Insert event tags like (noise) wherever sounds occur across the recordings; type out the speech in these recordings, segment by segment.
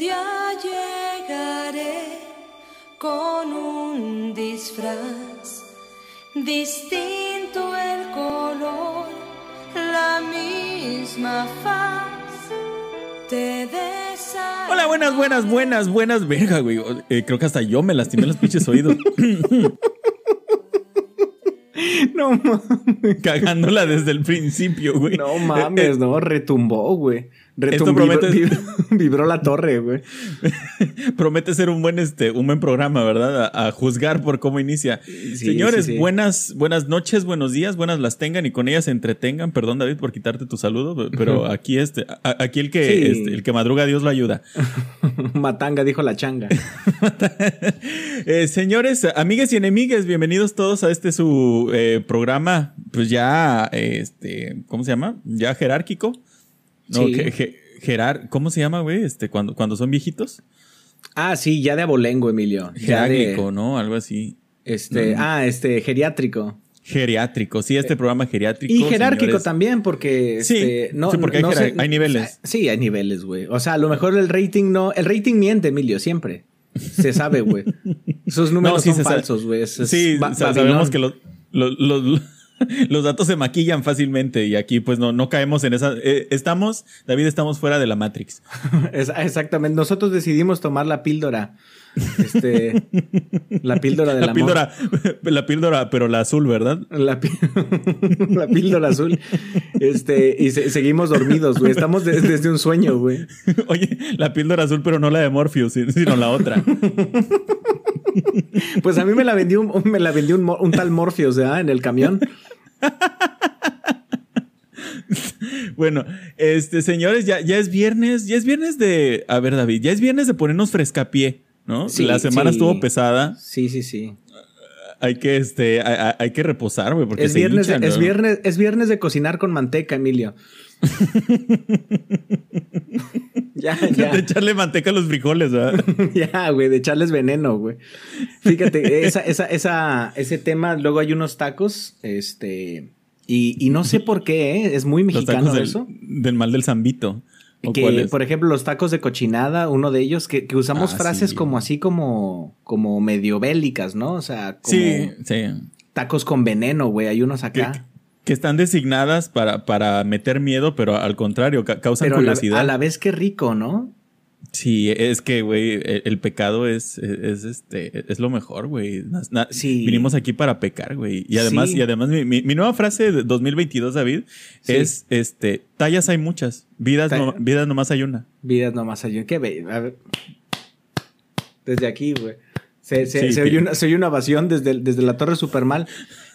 día llegaré con un disfraz distinto el color, la misma faz. Te desharé. Hola, buenas, buenas, buenas, buenas. Verga, güey. Eh, creo que hasta yo me lastimé los pinches oídos. (laughs) No mames. Cagándola desde el principio, güey. No mames, no, retumbó, güey. Esto promete- vibró, (laughs) vibró la torre, güey. (laughs) Promete ser un buen, este, un buen programa, ¿verdad? A, a juzgar por cómo inicia. Señores, sí, sí. buenas, buenas noches, buenos días, buenas las tengan y con ellas se entretengan. Perdón, David, por quitarte tu saludo, pero aquí este, a- aquí el que, este, el que madruga, Dios lo ayuda. (laughs) Matanga, dijo la changa. Eh, señores, amigas y enemigas, bienvenidos todos a este su eh, programa, pues ya, este, ¿cómo se llama? Ya jerárquico. No, Sí. ¿cómo se llama, güey? Este, cuando, cuando son viejitos. Ah, sí, ya de abolengo, Emilio. Ya de, Geráglico, ¿no? Algo así. Este, ah, este, geriátrico. Geriátrico, sí, este programa geriátrico. Eh, Y jerárquico señores. también, porque Sí, este, no, sí, porque hay no jerar- hay niveles. Sí, hay niveles, güey. O sea, a lo mejor el rating no. El rating miente, Emilio, siempre. Se sabe, güey. (laughs) Esos números No, sí son falsos, güey. Sí, sabemos que los, los, los- (laughs) los datos se maquillan fácilmente y aquí pues no, no caemos en esa... eh, estamos, David, estamos fuera de la Matrix. (laughs) Exactamente. Nosotros decidimos tomar la píldora. Este. la píldora de La píldora, la píldora, pero la azul, ¿verdad? La, pi- (laughs) la píldora azul. Este, y se- seguimos dormidos, güey. Estamos de- desde un sueño, güey. (laughs) Oye, la píldora azul, pero no la de Morpheus, si- sino la otra. (laughs) Pues a mí me la vendió un, me la vendió un, un tal Morpheus, ¿verdad? En el camión. Bueno, este, señores, ya, ya es viernes, ya es viernes de. A ver, David, ya es viernes de ponernos frescapié, ¿no? Sí, la semana sí. estuvo pesada. Sí, sí, sí. Hay que, este, hay, que reposar, güey, porque Es viernes, de- es, viernes, es viernes de cocinar con manteca, Emilio. (laughs) ya, De ya. echarle manteca a los frijoles, ¿verdad? (laughs) Ya, güey, de echarles veneno, güey. Fíjate, (laughs) esa, esa, esa, ese tema, luego hay unos tacos, este, y, y no sé por qué, ¿eh? es muy Los mexicano tacos del, eso. del mal del zambito. ¿O Que, por ejemplo, los tacos de cochinada, uno de ellos, que, que usamos Ah, frases sí. como así como, como medio bélicas, ¿no? O sea, como Sí, sí. tacos con veneno, güey, hay unos acá. que están designadas para, para meter miedo, pero al contrario, ca- causan Pero a la, curiosidad. a la vez que rico, ¿no? Sí, es que, güey, el, el pecado es, es, este, es lo mejor, güey. Sí. Vinimos aquí para pecar, güey. Y además, Sí. y además mi, mi- mi nueva frase de 2022, David, Sí. es, este, tallas hay muchas, vidas, no, vidas nomás hay una. Vidas nomás hay. Qué bello. Desde aquí, güey. Se, se, Sí, se oye una, se oye una ovación desde, desde la Torre Supermal.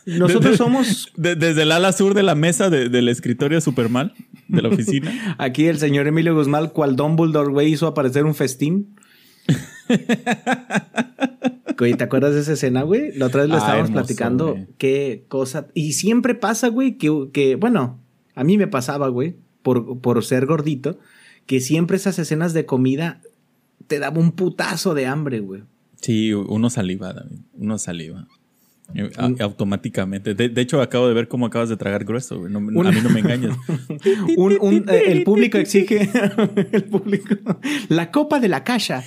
(laughs) Nosotros Desde- somos de- desde el ala sur de la mesa de- del escritorio Superman, de la oficina. (laughs) aquí el señor Emilio Guzmán, cual Dumbledore, güey, hizo aparecer un festín. (laughs) Güey, ¿te acuerdas de esa escena, güey? La otra vez lo Ah, estábamos hermoso, platicando. güey. Qué cosa. Y siempre pasa, güey, que, que, bueno, a mí me pasaba, güey, por, por ser gordito, que siempre esas escenas de comida te daba un putazo de hambre, güey. Sí, uno saliva, David, uno saliva. Un- automáticamente. De, de hecho, acabo de ver cómo acabas de tragar grueso. No- Un- A mí no me engañas. (laughs) Un- un- el público exige. (laughs) el público. La copa de la caja.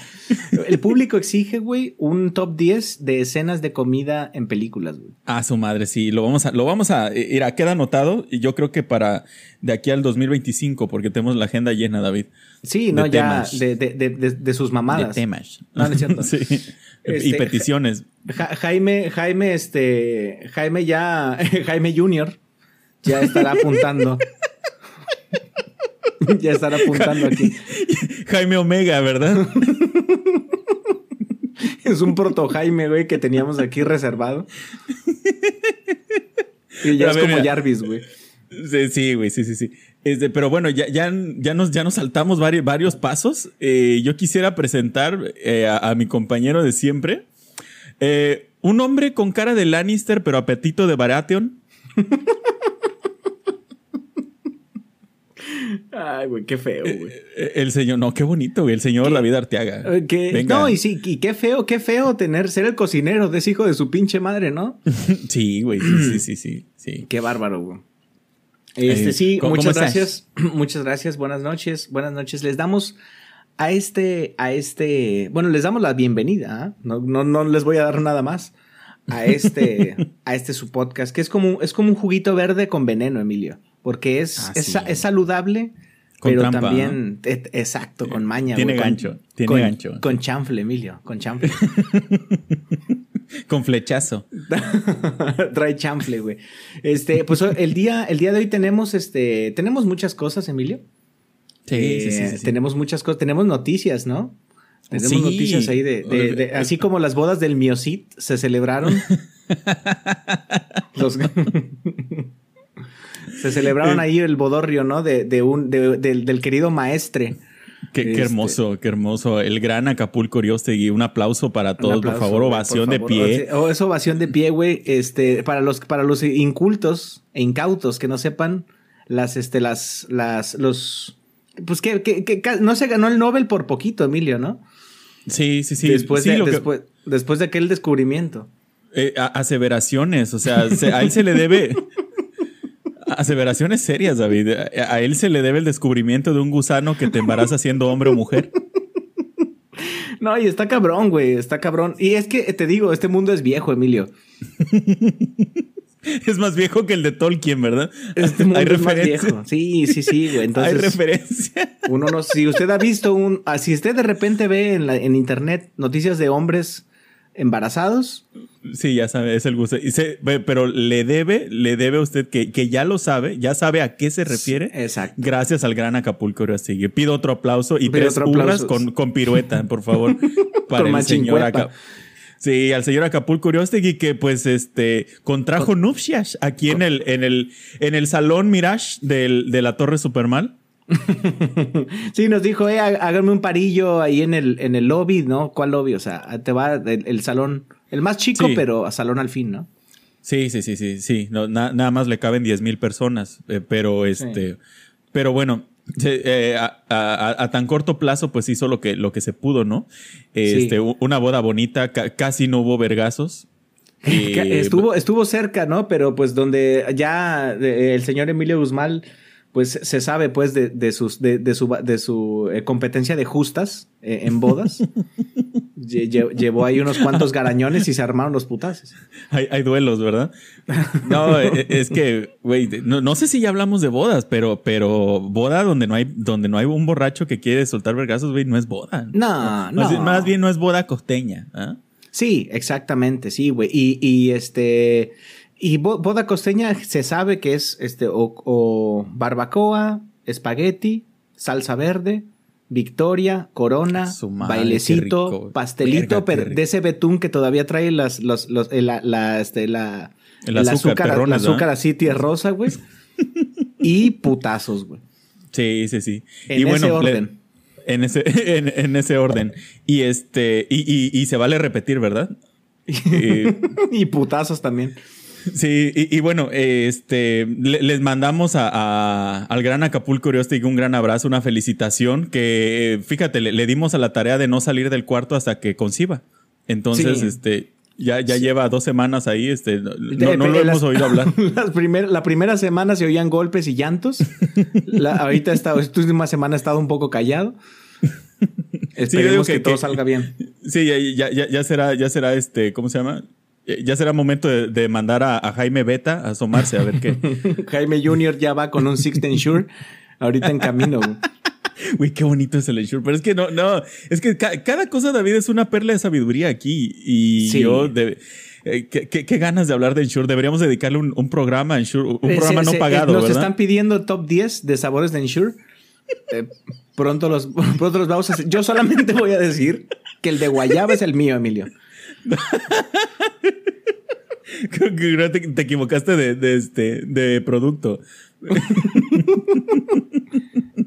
El público exige, güey, un top 10 de escenas de comida en películas, güey. Ah, su madre, sí. Lo vamos a, lo vamos a, eh, mira, queda anotado y yo creo que para de aquí al 2025, porque tenemos la agenda llena, David. Sí, no, De ya de, de, de, de- de sus mamadas. De temas. No, no es cierto. (laughs) sí. Y Este, peticiones. Ja- Jaime, Jaime, este. Jaime ya. (laughs) Jaime Junior ya estará apuntando. (laughs) ya estará apuntando aquí. (laughs) Jaime Omega, ¿verdad? Es un proto Jaime, güey, que teníamos aquí reservado. Y ya es ver, como mira. Jarvis, güey. Sí, güey, sí, sí, sí. Este, pero bueno, ya, ya, ya, nos, ya nos saltamos varios, varios pasos. Eh, yo quisiera presentar eh, a, a mi compañero de siempre. Eh, un hombre con cara de Lannister, pero apetito de Baratheon. (laughs) Ay, güey, qué feo, güey. El señor, no, qué bonito, güey. El señor David Arteaga. Que- Venga. no, y sí, y qué feo, qué feo tener, ser el cocinero de ese hijo de su pinche madre, ¿no? (laughs) Sí, güey, sí, sí, sí, sí, sí. Qué bárbaro, güey. Este, Eh, sí, ¿cómo- muchas gracias. (clears throat) Muchas gracias. Buenas noches. Buenas noches. Les damos a este, a este, bueno, les damos la bienvenida, ¿ah? no, no, no les voy a dar nada más a este, (laughs) a este su podcast, que es como, es como un juguito verde con veneno, Emilio, porque es, Ah, es, sí. es saludable, Con pero trampa, también, et- exacto, con maña. Tiene güey, con- gancho, tiene con- gancho. Con chanfle, Emilio, con chanfle. (laughs) Con flechazo. (laughs) Trae chanfle, güey. Este, pues el día, el día de hoy tenemos, este, tenemos muchas cosas, Emilio. Sí, Eh, sí, sí, sí. Tenemos muchas cosas, tenemos noticias, ¿no? Tenemos Sí. noticias ahí de, de- de- así como las bodas del Miocid se celebraron. (laughs) Los- (laughs) se celebraron ahí el bodorrio, ¿no? De, de un, de- del, del querido maestre. Qué, qué Este- hermoso, qué hermoso. El gran Acapulco Oriostegui. Un aplauso para todos, aplauso, por favor. Ovación por de pie. O es ovación de pie, güey. Este, para los, para los incultos e incautos que no sepan, las, este, las, las, los, pues que, que, no se ganó el Nobel por poquito, Emilio, ¿no? Sí, sí, sí. después, Sí, de, después, después de aquel descubrimiento. eh, aseveraciones, o sea, se- a él se le debe. Aseveraciones serias, David. A, él se le debe el descubrimiento de un gusano que te embaraza siendo hombre o mujer. No, y está cabrón, güey, está cabrón. Y es que te digo, este mundo es viejo, Emilio. (laughs) Es más viejo que el de Tolkien, ¿verdad? Este mundo Hay es más referencia. viejo. Sí, sí, sí, güey. Hay Entonces, referencia. uno no, si usted ha visto un, ah, si usted de repente ve en, la- en internet noticias de hombres embarazados, Sí, ya sabe, es el gusano. Y se- ve- pero le debe, le debe a usted que, que ya lo sabe, ya sabe a qué se refiere. Exacto. Gracias al gran Acapulco Oriostegui. Pido otro aplauso y Pido tres aplauso. con, con pirueta, por favor. (laughs) para Con el señor machincuepa. Aca- Sí, al señor Acapulco Oriostegui que pues este contrajo nupcias aquí en el, en el, en el salón Mirage del, de la Torre Supermal. (laughs) Sí, nos dijo, eh, há- háganme un parillo ahí en el, en el lobby, ¿no? ¿Cuál lobby? O sea, te va el, el salón, el más chico, Sí. pero a salón al fin, ¿no? Sí, sí, sí, sí, sí. No, na- nada más le caben 10 mil personas. eh, pero este. Pero bueno. eh, a, a- a tan corto plazo, pues hizo lo que, lo que se pudo, ¿no? Este, Sí. una boda bonita, ca- casi no hubo vergazos. (laughs) Estuvo, estuvo cerca, ¿no? Pero pues donde ya eh, el señor Emilio Guzmán, pues se sabe pues de, de sus, de, de su, de su eh, competencia de justas eh, en bodas. (laughs) Lle- lle- Llevó ahí unos cuantos garañones y se armaron los putazos. Hay, hay duelos, ¿verdad? No, eh, es que, güey, no, no sé si ya hablamos de bodas, pero, pero boda donde no hay, donde no hay un borracho que quiere soltar vergazos, güey, no es boda. No, no. más bien no es boda costeña. ¿ah? Sí, exactamente, sí, güey. Y, y este. Y bo- boda costeña se sabe que es este o, o barbacoa, espagueti, salsa verde, victoria, corona, madre, bailecito, pastelito, Verga, pero de ese betún que todavía trae las, los, los, eh, la, la, este, la, El azúcar, el perrones, azúcar así tierrosa, güey. (laughs) y putazos, güey. Sí, sí, sí. En y bueno, ese le- orden. en ese, (laughs) en, en ese orden. Y este, y, y, y se vale repetir, ¿verdad? (laughs) Y putazos también. Sí, y, y bueno, eh, este, le- les mandamos a, a- al gran Acapulco Oriostegui un gran abrazo, una felicitación, que fíjate, le, le dimos a la tarea de no salir del cuarto hasta que conciba. Entonces, Sí. este, ya, ya lleva dos semanas ahí, este, no, no lo hemos oído hablar. (laughs) las primer- la primera semana se oían golpes y llantos. La- ahorita esta, última semana ha estado un poco callado. Esperemos que, que- todo que- salga bien. Sí, ya, ya, ya, ya será, ya será este, ¿cómo se llama? Eh, Ya será momento de, de mandar a, a Jaime Beta a asomarse a ver qué. (laughs) Jaime Jr. ya va con un Sixth Ensure ahorita en camino. güey. (laughs) Uy, qué bonito es el Ensure. Pero es que no, no, es que ca- cada cosa, David, es una perla de sabiduría aquí. Y Sí. yo, de, eh, qué, qué- qué ganas de hablar de Ensure. Deberíamos dedicarle un, un programa a Ensure, un Eh, programa no se- pagado, eh, Nos ¿verdad? están pidiendo top 10 de sabores de Ensure. Pronto, los, (laughs) pronto los vamos a hacer. Yo solamente voy a decir que el de guayaba es el mío, Emilio. Creo que te, te equivocaste de, de, este, de producto.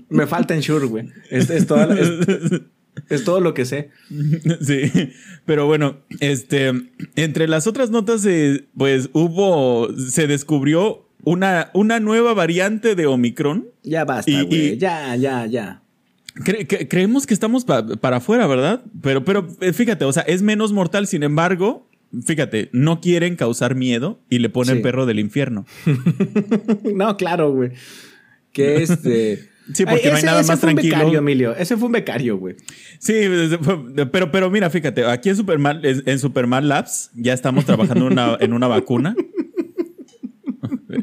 Me falta Ensure, güey. Es, es toda es- es todo lo que sé. Sí, pero bueno, este, entre las otras notas, eh, pues hubo, se descubrió una, una nueva variante de Omicron. Ya basta, güey. Ya, ya, ya. Cre- cre- creemos que estamos pa- para afuera, ¿verdad? Pero, pero eh, fíjate, o sea, es menos mortal, sin embargo, fíjate, no quieren causar miedo y le ponen Sí. perro del infierno. (laughs) No, claro, güey. Que este. (laughs) Sí, porque no hay nada ese más fue un tranquilo. becario, Emilio. Ese fue un becario, güey. Sí, pero, pero mira, fíjate, aquí en Superman, en Superman Labs ya estamos trabajando en una, en una vacuna. (laughs)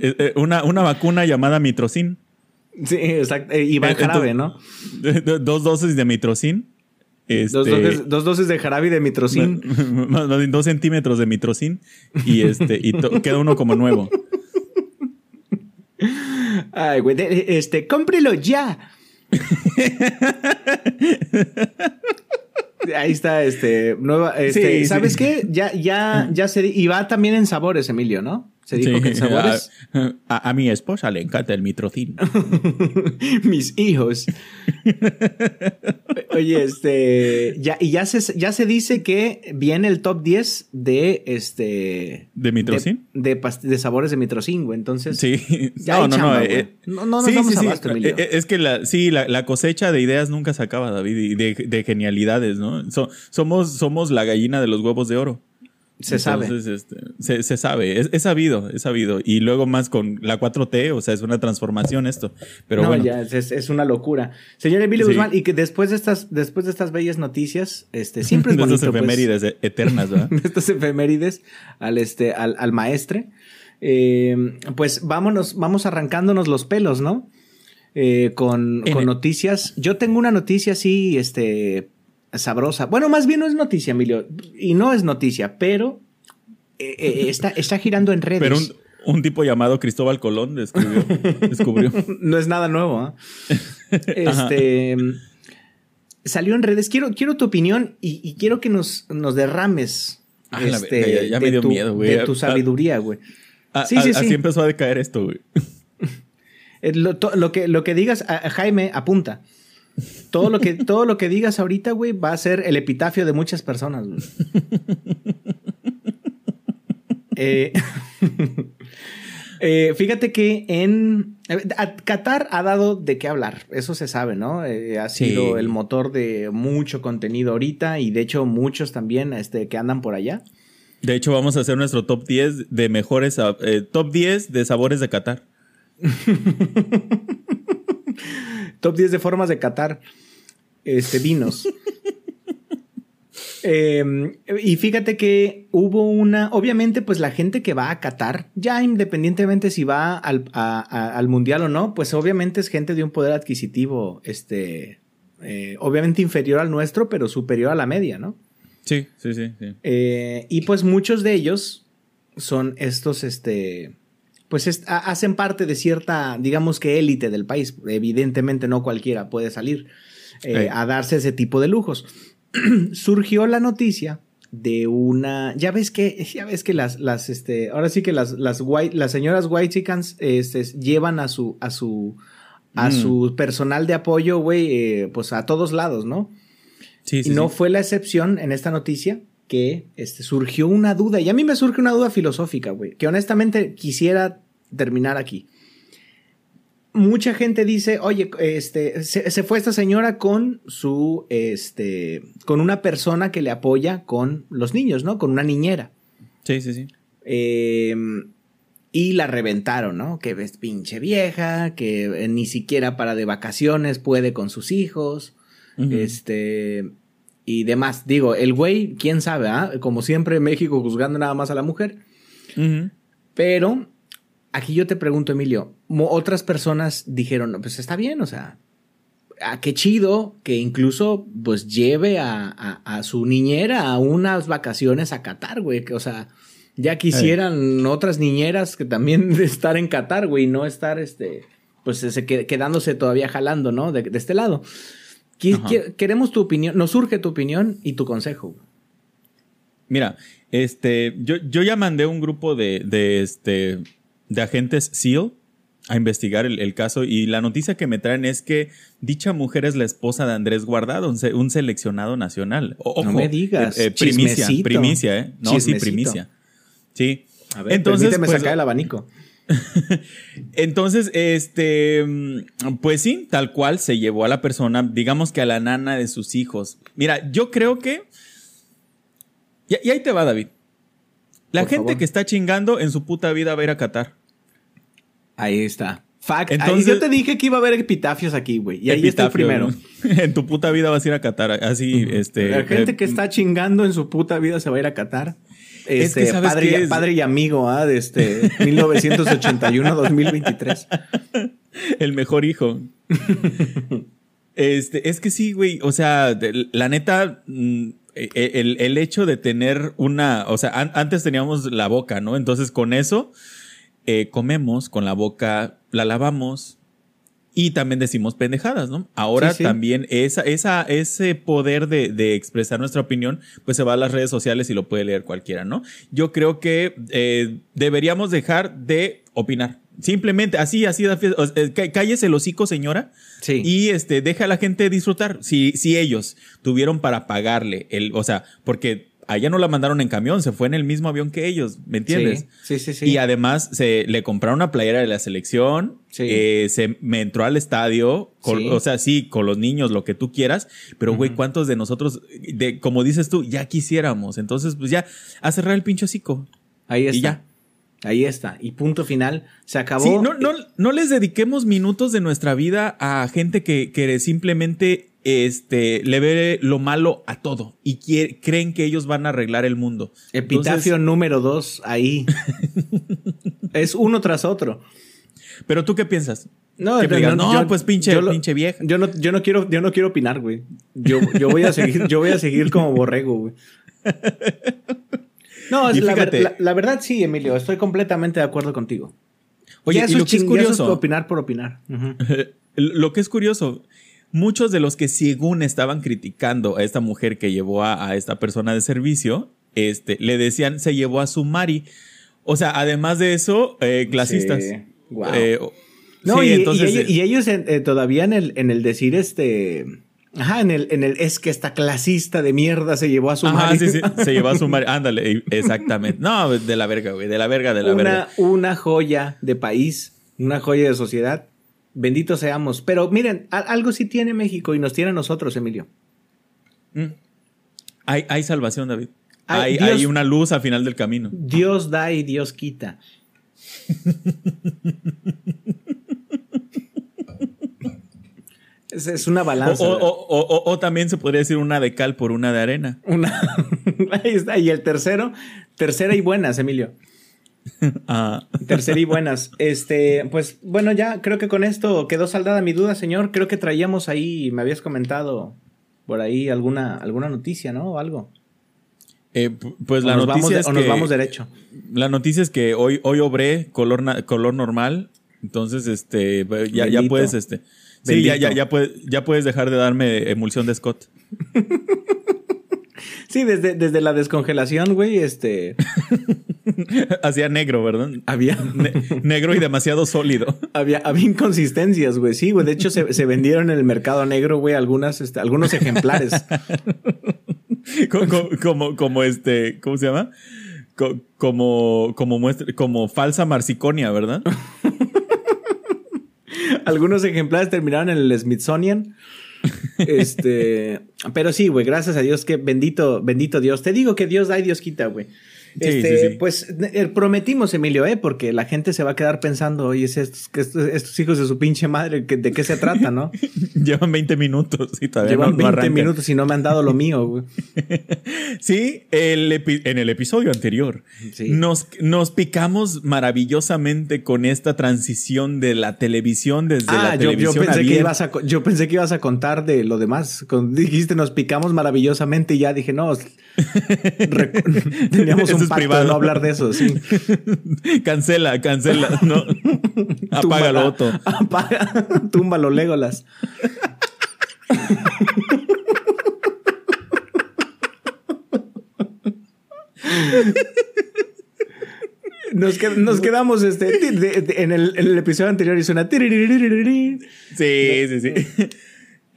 Eh, eh, Una, una vacuna llamada mitrocin. Sí, exacto. Y va en jarabe, ¿no? (laughs) Dos dosis de mitrocin. Este, Dos, dosis, dos dosis de jarabe y de mitrocin. (laughs) más- más dos centímetros de mitrocin y este y queda uno como nuevo. Ay, güey. Este, cómprelo ya. (laughs) Ahí está, este, nueva, este, Sí, ¿sabes sí. qué? Ya, ya, ya se, y va también en sabores, Emilio, ¿no? Se dijo Sí, que en sabores, a, a- mi esposa le encanta el mitrocin. (laughs) mis hijos. (laughs) Oye, este, ya, y ya se, ya se dice que viene el top 10 de, este, ¿De mitrocin? de, de, de sabores de mitrocin, güey, entonces. Sí. Ya no, no, chamba, no, eh, No- no nos damos abasto, Emilio. Eh, Es que la, sí, la, la cosecha de ideas nunca se acaba, David, y de, de genialidades, ¿no? So- somos, somos la gallina de los huevos de oro. Se sabe. Este, se, se sabe, es, es sabido, es sabido. Y luego más con la 4T, o sea, es una transformación esto. Pero no, bueno, ya, es, una locura. Señor Emilio Sí. Guzmán, y que después de estas, después de estas bellas noticias, este, siempre es (laughs) de bonito, estas pues, efemérides e- eternas, ¿verdad? (laughs) de estas efemérides al, este, al, al maestre, eh, pues vámonos, vamos arrancándonos los pelos, ¿no? Eh, con, En con el- noticias. Yo tengo una noticia así, este, sabrosa. Bueno, más bien no es noticia, Emilio, y no es noticia, pero eh, eh, está, está girando en redes. Pero un, un tipo llamado Cristóbal Colón descubrió. (laughs) descubrió. no es nada nuevo. ¿ah? (laughs) este salió en redes. Quiero, quiero tu opinión y, y quiero que nos, nos derrames. Ah, este, ya- ya me de dio tu- miedo, güey. De tu sabiduría, güey. Sí, sí, sí. Así empezó a decaer esto, güey. (laughs) Eh, Lo, to- lo que, lo que digas, a- a Jaime, apunta. Todo lo, que, todo lo que digas ahorita, güey, va a ser el epitafio de muchas personas, güey. (laughs) Eh, (laughs) eh, fíjate que en Qatar ha dado de qué hablar, eso se sabe, ¿no? Eh, ha Sí. sido el motor de mucho contenido ahorita y de hecho muchos también este, que andan por allá. De hecho, vamos a hacer nuestro top 10 de mejores, eh, top 10 de sabores de Qatar. (laughs) Top 10 de formas de catar este, vinos. (laughs) Eh, y fíjate que hubo una, obviamente, pues la gente que va a Qatar, ya independientemente si va al, a- a- al mundial o no, pues obviamente es gente de un poder adquisitivo, este, eh, obviamente inferior al nuestro, pero superior a la media, ¿no? Sí, sí, sí. sí. Eh, y pues muchos de ellos son estos, este, pues es- ha- hacen parte de cierta, digamos que élite del país. Evidentemente no cualquiera puede salir eh, a darse ese tipo de lujos. (clears throat) Surgió la noticia de una, ya ves que, (laughs) ya ves que las, las, este, ahora sí que las, las white, las señoras white chickens, este, llevan a su, a su, a Mm. su personal de apoyo, güey, eh, pues a todos lados, ¿no? Sí, sí, y no sí. fue la excepción en esta noticia que este, surgió una duda. Y a mí me surge una duda filosófica, güey, que honestamente quisiera terminar aquí. Mucha gente dice, oye, este, se, se fue esta señora con su, este, con una persona que le apoya con los niños, ¿no? Con una niñera. Sí, sí, sí. Eh, y la reventaron, ¿no? Que ves pinche vieja, que ni siquiera para de vacaciones puede con sus hijos. Este. Y demás. Digo, el güey, quién sabe, ¿ah? Como siempre en México juzgando nada más a la mujer. Pero aquí yo te pregunto, Emilio, otras personas dijeron, "No, pues está bien, o sea, ah, qué chido que incluso pues lleve a, a- a su niñera a unas vacaciones a Qatar, güey, o sea, ya quisieran otras niñeras que también de (laughs) estar en Qatar, güey, y no estar, este, pues se que- quedándose todavía jalando, ¿no? De, de este lado. Queremos tu opinión, nos surge tu opinión y tu consejo. Mira, este, yo, yo ya mandé un grupo de, de, este, de agentes SEAL a investigar el, el caso y la noticia que me traen es que dicha mujer es la esposa de Andrés Guardado, un, se- un seleccionado nacional. No me digas, eh, eh, primicia, chismecito. primicia, ¿eh? No, Chismecito. sí, primicia. Sí. A ver, Entonces, permíteme pues, sacar el abanico. (laughs) Entonces, este, mm, pues sí, tal cual se llevó a la persona, digamos que a la nana de sus hijos. Mira, yo creo que... Y, y ahí te va, David. La Por gente favor. que está chingando en su puta vida va a ir a Qatar. Ahí está. Fact. Entonces- Ahí yo te dije que iba a haber epitafios aquí, güey. Y ahí está el primero. (laughs) En tu puta vida vas a ir a Qatar. Así, este. La gente eh, que está chingando en su puta vida se va a ir a Qatar. Es que, Este, ¿sabes padre, qué y, es? padre y amigo, ¿ah? De este (laughs) 1981-2023. El mejor hijo. este, es que sí, güey. O sea, de- la neta, mm, e- e- el, el hecho de tener una. O sea, an- antes teníamos la boca, ¿no? Entonces, con eso eh, comemos, con la boca la lavamos. Y también decimos pendejadas, ¿no? Ahora Sí, sí. también esa, esa, ese poder de, de expresar nuestra opinión, pues se va a las redes sociales y lo puede leer cualquiera, ¿no? Yo creo que eh, deberíamos dejar de opinar. Simplemente, así, así, cá- cállese el hocico, señora, Sí. y este, deja a la gente disfrutar. Si, si ellos tuvieron para pagarle el, o sea, porque allá no la mandaron en camión, se fue en el mismo avión que ellos, ¿me entiendes? Sí, sí, sí. sí. Y además se le compraron una playera de la selección, Sí. eh, se me entró al estadio, con- Sí. o sea, sí, con los niños, lo que tú quieras, pero güey, ¿cuántos de nosotros, de, como dices tú, ya quisiéramos? Entonces, pues ya, a cerrar el pincho hocico. Ahí está. y ya. Ahí está. Y punto final. Se acabó. Sí, no, no, no les dediquemos minutos de nuestra vida a gente que, que simplemente este, le ve lo malo a todo y quiere- creen que ellos van a arreglar el mundo. Epitafio Entonces, número dos, ahí. (laughs) es uno tras otro. pero tú qué piensas? No, Que digas, no, pues pinche- yo lo- pinche vieja. Yo no, yo no quiero, yo no quiero opinar, güey. Yo, yo voy a seguir, yo voy a seguir como borrego, güey. (laughs) No, es Y la, verdad sí, Emilio, estoy completamente de acuerdo contigo. Oye, y eso lo que es ya eso curioso, opinar por opinar. (laughs) Lo que es curioso, muchos de los que según estaban criticando a esta mujer que llevó a, a esta persona de servicio, este, le decían se llevó a su Mari. O sea, además de eso, eh, clasistas. Sí. Wow. Eh, No, sí, y, y entonces, ellos, eh, y ellos en- eh, todavía en el, en el decir este. Ajá, en el, en el es que esta clasista de mierda se llevó a su Ajá, marido. sí, sí, se llevó a su Mari. (laughs) Ándale, exactamente. No, de la verga, güey, de la verga, de la una, verga. una joya de país, una joya de sociedad. Bendito seamos. Pero miren, algo sí tiene México y nos tiene a nosotros, Emilio. Mm. Hay, hay salvación, David. Ay, hay, Dios- hay una luz al final del camino. Dios da y Dios quita. es, es una balanza. o- o- o- o también se podría decir una de cal por una de arena. Una- (laughs) Ahí está. Y el tercero, tercera y buenas, Emilio. (laughs) Ah. Tercera y buenas. Este, pues bueno, ya creo que con esto quedó saldada mi duda, señor. Creo que traíamos ahí, me habías comentado por ahí alguna, alguna noticia, ¿no? O algo. Eh, pu- pues O la noticia vamos es o que nos vamos derecho. la noticia es que hoy hoy obré color color normal, entonces este ya, puedes este sí ya, ya Bendito. ya puedes ya puedes dejar de darme emulsión de Scott. (laughs) Sí, desde, desde la descongelación, güey, este, (laughs) Hacía negro, ¿verdad? había, Ne- negro y demasiado sólido. había, había inconsistencias, güey. Sí, güey. De hecho, se, se vendieron en el mercado negro, güey, algunas, este, algunos ejemplares. (laughs) Co- co- como, como, este, ¿cómo se llama? Co- como, como muestra, como falsa marsiconia, ¿verdad? (laughs) Algunos ejemplares terminaron en el Smithsonian. Este, pero sí, güey, gracias a Dios que bendito, bendito Dios. Te digo que Dios da y Dios quita, güey. Este, sí, sí. pues eh, prometimos, Emilio, eh, porque la gente se va a quedar pensando, oye, es estos, estos, estos hijos de su pinche madre, ¿de qué se trata, no? (laughs) Llevan 20 minutos y todavía Llevan no- no 20 arrancan. minutos y no me han dado lo mío, güey. (laughs) Sí, el en el episodio anterior nos, nos picamos maravillosamente con esta transición de la televisión desde Ah, la yo, yo televisión pensé que ibas a, yo pensé que ibas a contar de lo demás. Con- dijiste, nos picamos maravillosamente y ya dije, no, (laughs) teníamos un es privado. no hablar de eso, sí. (laughs) cancela, cancela, no. (laughs) Apágalo. Otto. Apaga, (laughs) túmbalo, Legolas. Nos, qued- nos quedamos este, ti- de- de- en, el, en el episodio anterior y suena. Sí, sí, sí.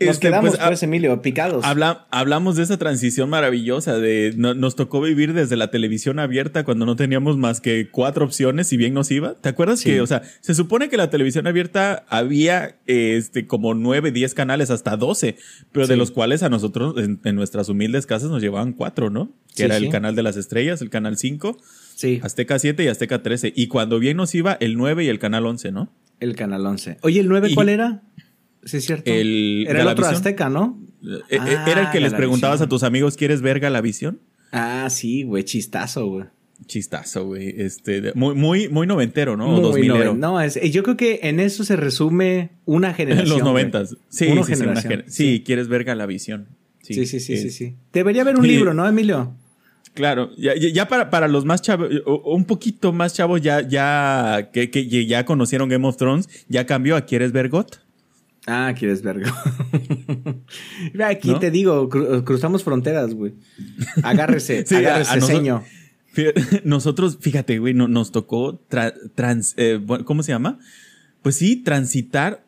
Nos Este, quedamos, pues, pues, Emilio, picados. Habla- hablamos de esa transición maravillosa de no- nos tocó vivir desde la televisión abierta cuando no teníamos más que cuatro opciones si bien nos iba. ¿Te acuerdas Sí. que, o sea, se supone que la televisión abierta había este como nueve, diez canales hasta doce, pero de los cuales a nosotros en, en nuestras humildes casas nos llevaban cuatro, ¿no? Que Sí, era el canal de las estrellas, el canal 5, Sí. Azteca 7 y Azteca 13. Y cuando bien nos iba el 9 y el canal 11, ¿no? El Canal 11. Oye, ¿el 9 Y- cuál era? Sí, es cierto. El era el otro. Azteca, ¿no? Eh, Ah, ¿Era el que les Galavisión. preguntabas a tus amigos, ¿quieres ver Galavisión? Ah, sí, güey, chistazo, güey. Chistazo, güey. Este, de- muy, muy, muy noventero, ¿no? O Muy dos milero. noven- No, es, yo creo que en eso se resume una (laughs) En generación. los noventas. Sí, Una sí, sí, sí, quieres ver Galavisión. Sí, sí, sí, es- sí, sí. Debería haber un Sí. libro, ¿no, Emilio? Claro, ya, ya- para, para los más chavos, un poquito más chavos, ya, ya, que, que ya conocieron Game of Thrones, ya cambió a ¿Quieres ver GOT? Ah, quieres verga. (laughs) Aquí ¿No? te digo, cru- cruzamos fronteras, güey. Agárrese, (laughs) Sí, a- agárrese, a nosotros-. Fíjate, (laughs) Nosotros, fíjate, güey, no- nos tocó, tra- trans, eh, ¿cómo se llama? Pues sí, transitar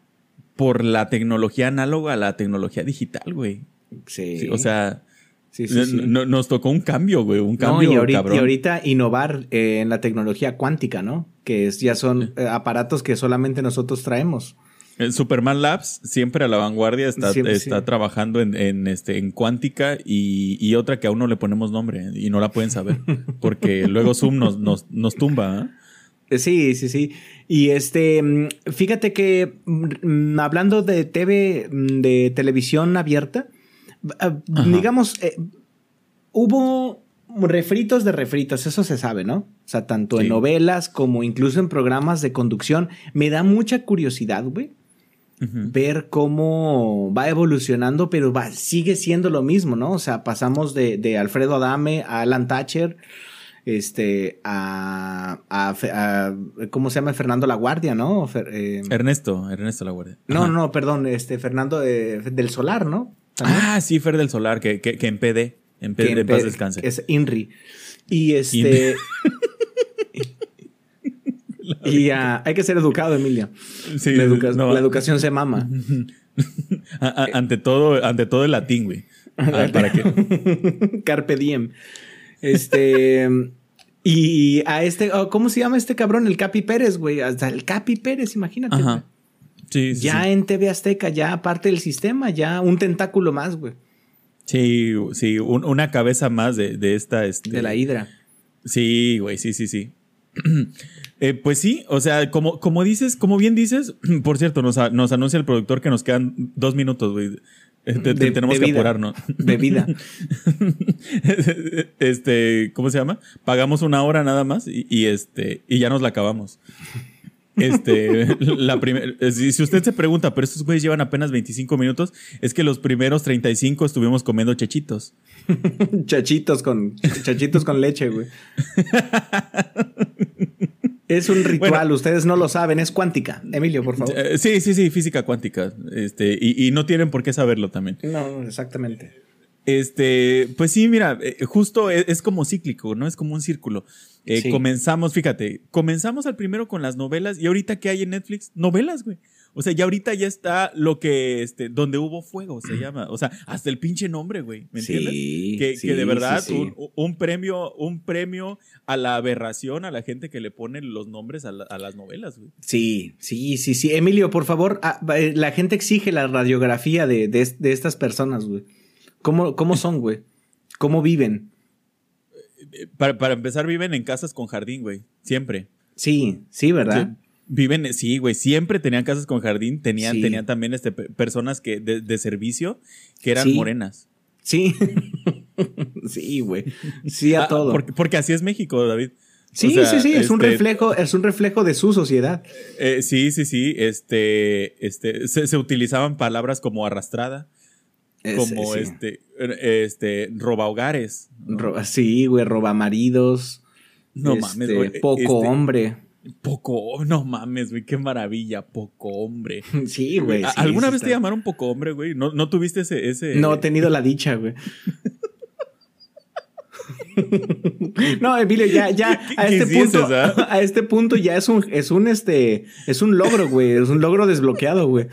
por la tecnología análoga a la tecnología digital, güey. Sí. Sí, o sea, sí, sí, sí. no- nos tocó un cambio, güey, un No, cambio y ahorita, cabrón. y ahorita innovar eh, en la tecnología cuántica, ¿no? Que es- ya son eh, aparatos que solamente nosotros traemos. Superman Labs, siempre a la vanguardia, está, Siempre, está sí. trabajando en, en, este, en cuántica y, y otra que aún no le ponemos nombre y no la pueden saber. (laughs) Porque luego Zoom nos, nos, nos tumba. ¿eh? Eh, Sí, sí, sí. Y este, mm, fíjate que mm, hablando de TV, mm, de televisión abierta, ah, Ajá. digamos, eh, hubo refritos de refritos, eso se sabe, ¿no? O sea, tanto en novelas como incluso en programas de conducción. Me da mucha curiosidad, güey, Ver cómo va evolucionando, pero va, sigue siendo lo mismo, ¿no? O sea, pasamos de, de Alfredo Adame a Alan Thatcher, este, a, a Fe- a- ¿cómo se llama? Fernando La Guardia, ¿no? Fer- eh, Ernesto, Ernesto La Guardia. no, no, perdón, este, Fernando eh, del Solar, ¿no? También. Ah, sí, Fer del Solar, que, que, que en PD, en PD, en paz pe- descanse. que Es INRI. Y este... (laughs) y ah, hay que ser educado, Emilio. Sí, la, educa- no, la educación se mama. (laughs) ante todo, ante todo el latín, güey. Ah, para que (laughs) Carpe diem. Este. (laughs) Y a este, oh, ¿cómo se llama este cabrón? El Capi Pérez, güey. Hasta el Capi Pérez, imagínate. Ajá. Sí, sí, Ya sí. en TV Azteca, ya parte del sistema, ya un tentáculo más, güey. Sí, sí, un- una cabeza más de, de esta. Este, De la hidra. Sí, güey, sí, sí, sí. (clears throat) Eh, pues sí, o sea, como, como dices, como bien dices, (clears throat) por cierto, nos, a- nos anuncia el productor que nos quedan dos minutos, güey. Eh, tenemos de que apurarnos. De vida. (laughs) este, ¿cómo se llama? Pagamos una hora nada más y, y, este, y ya nos la acabamos. Este, (laughs) la primer- si, si usted se pregunta, pero estos güeyes llevan apenas 25 minutos, es que los primeros 35 estuvimos comiendo chechitos. (laughs) Chachitos con, chachitos con leche, güey. Es un ritual, Bueno. ustedes no lo saben, es cuántica. Emilio, por favor. Eh, sí, sí, sí, física cuántica. Este, y, y no tienen por qué saberlo también. No, exactamente. Este, pues sí, mira, eh, justo es, es como cíclico, ¿no? Es como un círculo. Eh, Sí. Comenzamos, fíjate, comenzamos al primero con las novelas y ahorita ¿qué hay en Netflix? Novelas, güey. O sea, ya ahorita ya está lo que, este, donde hubo fuego se llama. O sea, hasta el pinche nombre, güey. ¿Me Sí, entiendes? Que, sí, que de verdad sí. Un, un premio, un premio a la aberración a la gente que le pone los nombres a, la- a las novelas, güey. Sí, sí, sí, sí. Emilio, por favor, ah, eh, la gente exige la radiografía de, de, de estas personas, güey. ¿Cómo, ¿Cómo son, güey? ¿Cómo viven? Eh, Para, para empezar, viven en casas con jardín, güey. Siempre. Sí, sí, ¿verdad? Viven, sí, güey, siempre tenían casas con jardín, tenían, Sí. tenían también este, pe- personas que de, de servicio que eran Sí. morenas. Sí. (laughs) sí, güey. Sí a Ah, todo. Porque, porque así es México, David. sí, O sea, sí, sí. Es un este, reflejo, es un reflejo de su sociedad. eh, sí, sí, sí. Este, este, se, se utilizaban palabras como arrastrada, como sí. este, eh, este, roba hogares. sí, güey, roba maridos. No este, mames, güey. Poco Este, hombre. Poco, no mames, güey, qué maravilla, poco hombre. (laughs) Sí, güey. ¿A- sí, ¿Alguna vez te llamaron poco hombre, güey? ¿No, no tuviste ese, ese? No he tenido la dicha, güey. (laughs) No, Emilio, ya, ya, a este punto, (laughs) a este punto ya es un, es un, este, es un logro, güey, es un logro desbloqueado, güey.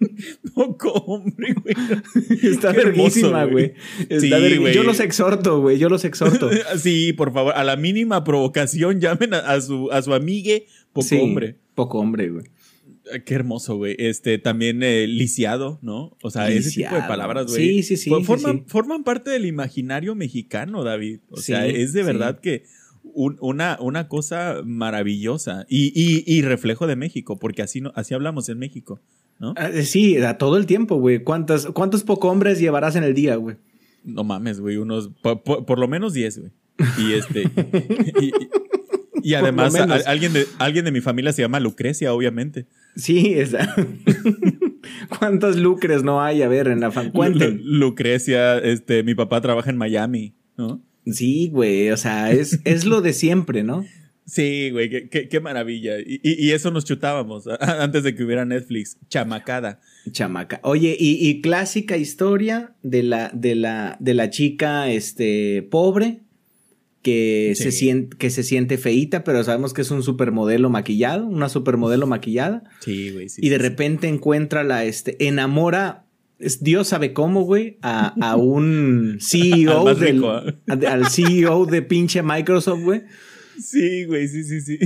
(laughs) Poco hombre, güey. (laughs) Está Qué hermoso, verguísima, güey. Está Sí, güey. Yo los exhorto, güey, yo los exhorto. (laughs) Sí, por favor, a la mínima provocación llamen a, a su, a su amigue poco Sí, hombre. Poco hombre, güey. Ah, Qué hermoso, güey. Este, también eh, lisiado, ¿no? O sea, ese tipo de palabras, güey. Sí, sí, sí, fo- sí, Forman, sí. forman parte del imaginario mexicano, David. O sea, es de verdad que un- una, una cosa maravillosa y, y- y reflejo de México, porque así, no, así hablamos en México, ¿no? Ah, Sí, a todo el tiempo, güey. ¿Cuántos, ¿Cuántos hombres llevarás en el día, güey? No mames, güey, unos, por, por- por lo menos 10, güey. Y este, (laughs) y, además a- alguien, de, alguien de mi familia se llama Lucrecia, obviamente. Sí, esa. (laughs) ¿Cuántos lucres no hay? A ver, en la fan. Cuenten. Lucrecia, este, mi papá trabaja en Miami, ¿no? Sí, güey. O sea, es, es lo de siempre, ¿no? Sí, güey, qué, qué- qué maravilla. Y, y- eso nos chutábamos (laughs) antes de que hubiera Netflix. Chamacada. Chamaca. Oye, y, y clásica historia de la, de la, de la chica este, pobre que, Sí. se siente, que se siente feíta, pero sabemos que es un supermodelo maquillado, una supermodelo maquillada. Sí, güey, sí. y de sí, repente encuentra la, este, enamora, Dios sabe cómo, güey, a, a un (laughs) CEO del, ¿eh? a- al CEO de pinche Microsoft, güey. Sí, güey, sí, sí, sí.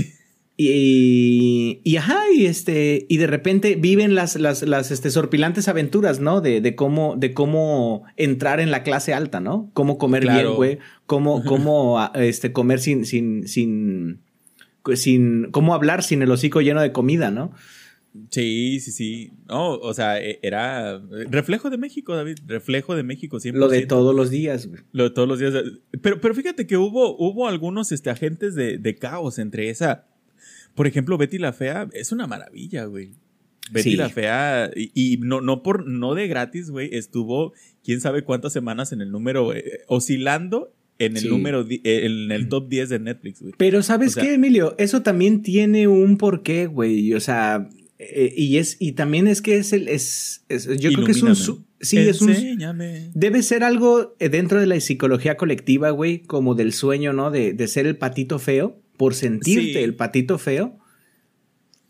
Y, y ajá, y este, y de repente viven las, las, las este, sorpilantes aventuras, ¿no? De, de cómo, de cómo entrar en la clase alta, ¿no? Cómo comer Claro. bien, güey. Cómo, cómo ah, este, comer sin, sin, sin, sin, cómo hablar sin el hocico lleno de comida, ¿no? Sí, sí, sí. No, o sea, e- era reflejo de México, David. Reflejo de México, siempre. Lo de todos los días, güey. Lo de todos los días. Pero, pero fíjate que hubo, hubo algunos este, agentes de, de caos entre esa. Por ejemplo, Betty la Fea es una maravilla, güey. Betty Sí. la Fea, y, y no, no por, no de gratis, güey, estuvo quién sabe cuántas semanas en el número, eh, oscilando en el Sí. número, eh, en el top 10 de Netflix, güey. Pero ¿sabes O sea- qué, Emilio? Eso también tiene un porqué, güey. O sea, eh, y es, y también es que es el, es, es- yo creo que es un, su- sí, es un, debe ser algo eh, dentro de la psicología colectiva, güey, como del sueño, ¿no? De, de ser el patito feo, por sentirte Sí. el patito feo.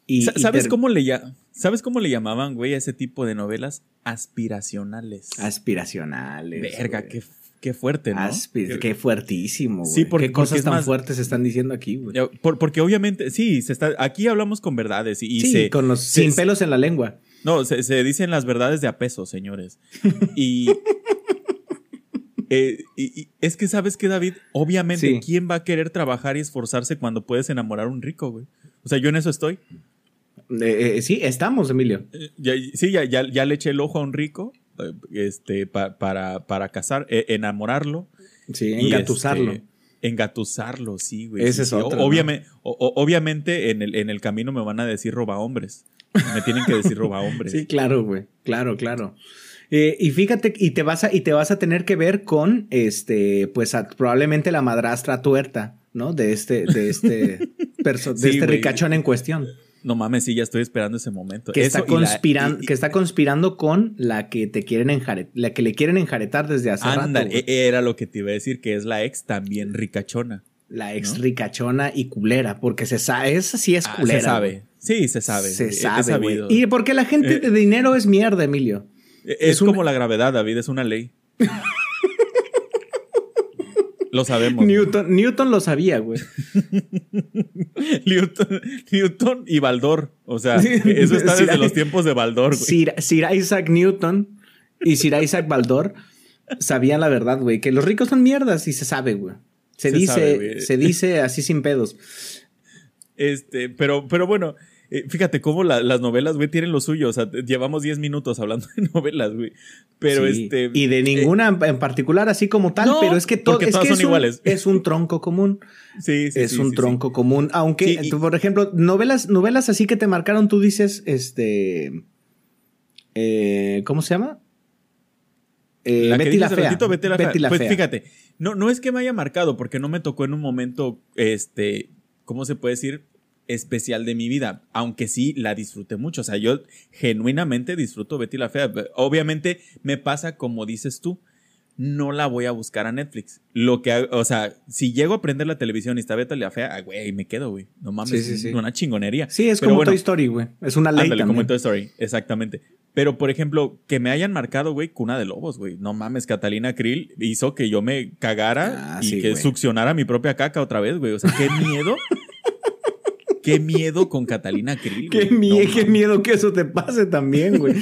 Y, Sa- y ¿Sabes cómo le ya- ¿Sabes cómo le llamaban, güey, a ese tipo de novelas? Aspiracionales. Aspiracionales. Verga, güey. qué, qué fuerte, ¿no? Aspi- Qué- fuertísimo, güey. Sí, porque- qué cosas porque es tan más- fuertes se están diciendo aquí, güey. Por- porque obviamente, sí, se está, aquí hablamos con verdades y, y sí, se, con los, se- sin pelos en la lengua. No, se, se dicen las verdades de a peso, señores. Y, (laughs) eh, y- y es que, ¿sabes qué, David? Obviamente, Sí. ¿quién va a querer trabajar y esforzarse cuando puedes enamorar a un rico, güey? O sea, yo en eso estoy. Eh, eh, sí, estamos, Emilio. Ya- sí, ya, ya, ya le eché el ojo a un rico este, pa- para, para casar, eh, enamorarlo. Sí, engatusarlo. este, engatusarlo, sí, güey. Ese sí, es sí. otro, Obviamente, o- obviamente en, el, en el camino me van a decir roba hombres. Me tienen que decir roba hombres. (laughs) Sí, claro, güey. Claro, claro. Eh, y fíjate, y te vas a, y te vas a tener que ver con este, pues a- probablemente la madrastra tuerta, ¿no? De este, de este, (laughs) de este ricachón en cuestión. No mames, sí, ya estoy esperando ese momento. Que Eso está la- conspirando, y- y- que está conspirando con la que te quieren enjaretar, la que le quieren enjaretar desde hace rato. güey. e- era lo que te iba a decir, que es la ex también ricachona. La ex ¿no? ricachona y culera, porque se sabe, esa sí es Ah, culera. se sabe. Sí, se sabe. Se sabe, güey. Y porque la gente Eh. de dinero es mierda, Emilio. Es, es como la gravedad, David, es una ley. (laughs) lo sabemos. Newton, Newton lo sabía, güey. (laughs) Newton, Newton y Baldor. O sea, eso está desde los tiempos de Baldor, güey. Sir, Sir Isaac Newton y Sir Isaac Baldor sabían la verdad, güey, que los ricos son mierdas y se sabe, güey. Se, Se dice, sabe, güey. se dice así sin pedos. Este, pero, pero bueno, eh, fíjate cómo la- las novelas, güey, tienen lo suyo. O sea, llevamos 10 minutos hablando de (laughs) novelas, güey. Pero Sí, este. Y de ninguna en particular así como tal, No, pero es que es, todas que son es un- iguales. (laughs) es un tronco común. sí, sí, es sí, un sí, tronco común. Aunque, y- por ejemplo, novelas, novelas así que te marcaron, tú dices, este. eh, ¿Cómo se llama? Eh. La Betty, la fea. ratito, Betty la Fea. Betty la pues Fea. fíjate, no, no es que me haya marcado, porque no me tocó en un momento, este, ¿cómo se puede decir? Especial de mi vida, aunque sí la disfruté mucho. O sea, yo genuinamente disfruto Betty la Fea. Obviamente me pasa como dices tú, no la voy a buscar a Netflix. Lo que, o sea, si llego a prender la televisión y está Betty la Fea, ah, güey, me quedo, güey. No mames, Sí, sí, sí. es una chingonería. Sí, es Pero como bueno, Toy Story, güey. Es una ley Ándale, como también. en Toy Story, exactamente. Pero, por ejemplo, que me hayan marcado, güey, Cuna de Lobos, güey. No mames, Catalina Krill hizo que yo me cagara Ah, y sí, que succionara mi propia caca otra vez, güey. O sea, qué miedo. (laughs) Qué miedo con Catalina Krill. Qué, güey. mie- No qué miedo que eso te pase también, güey.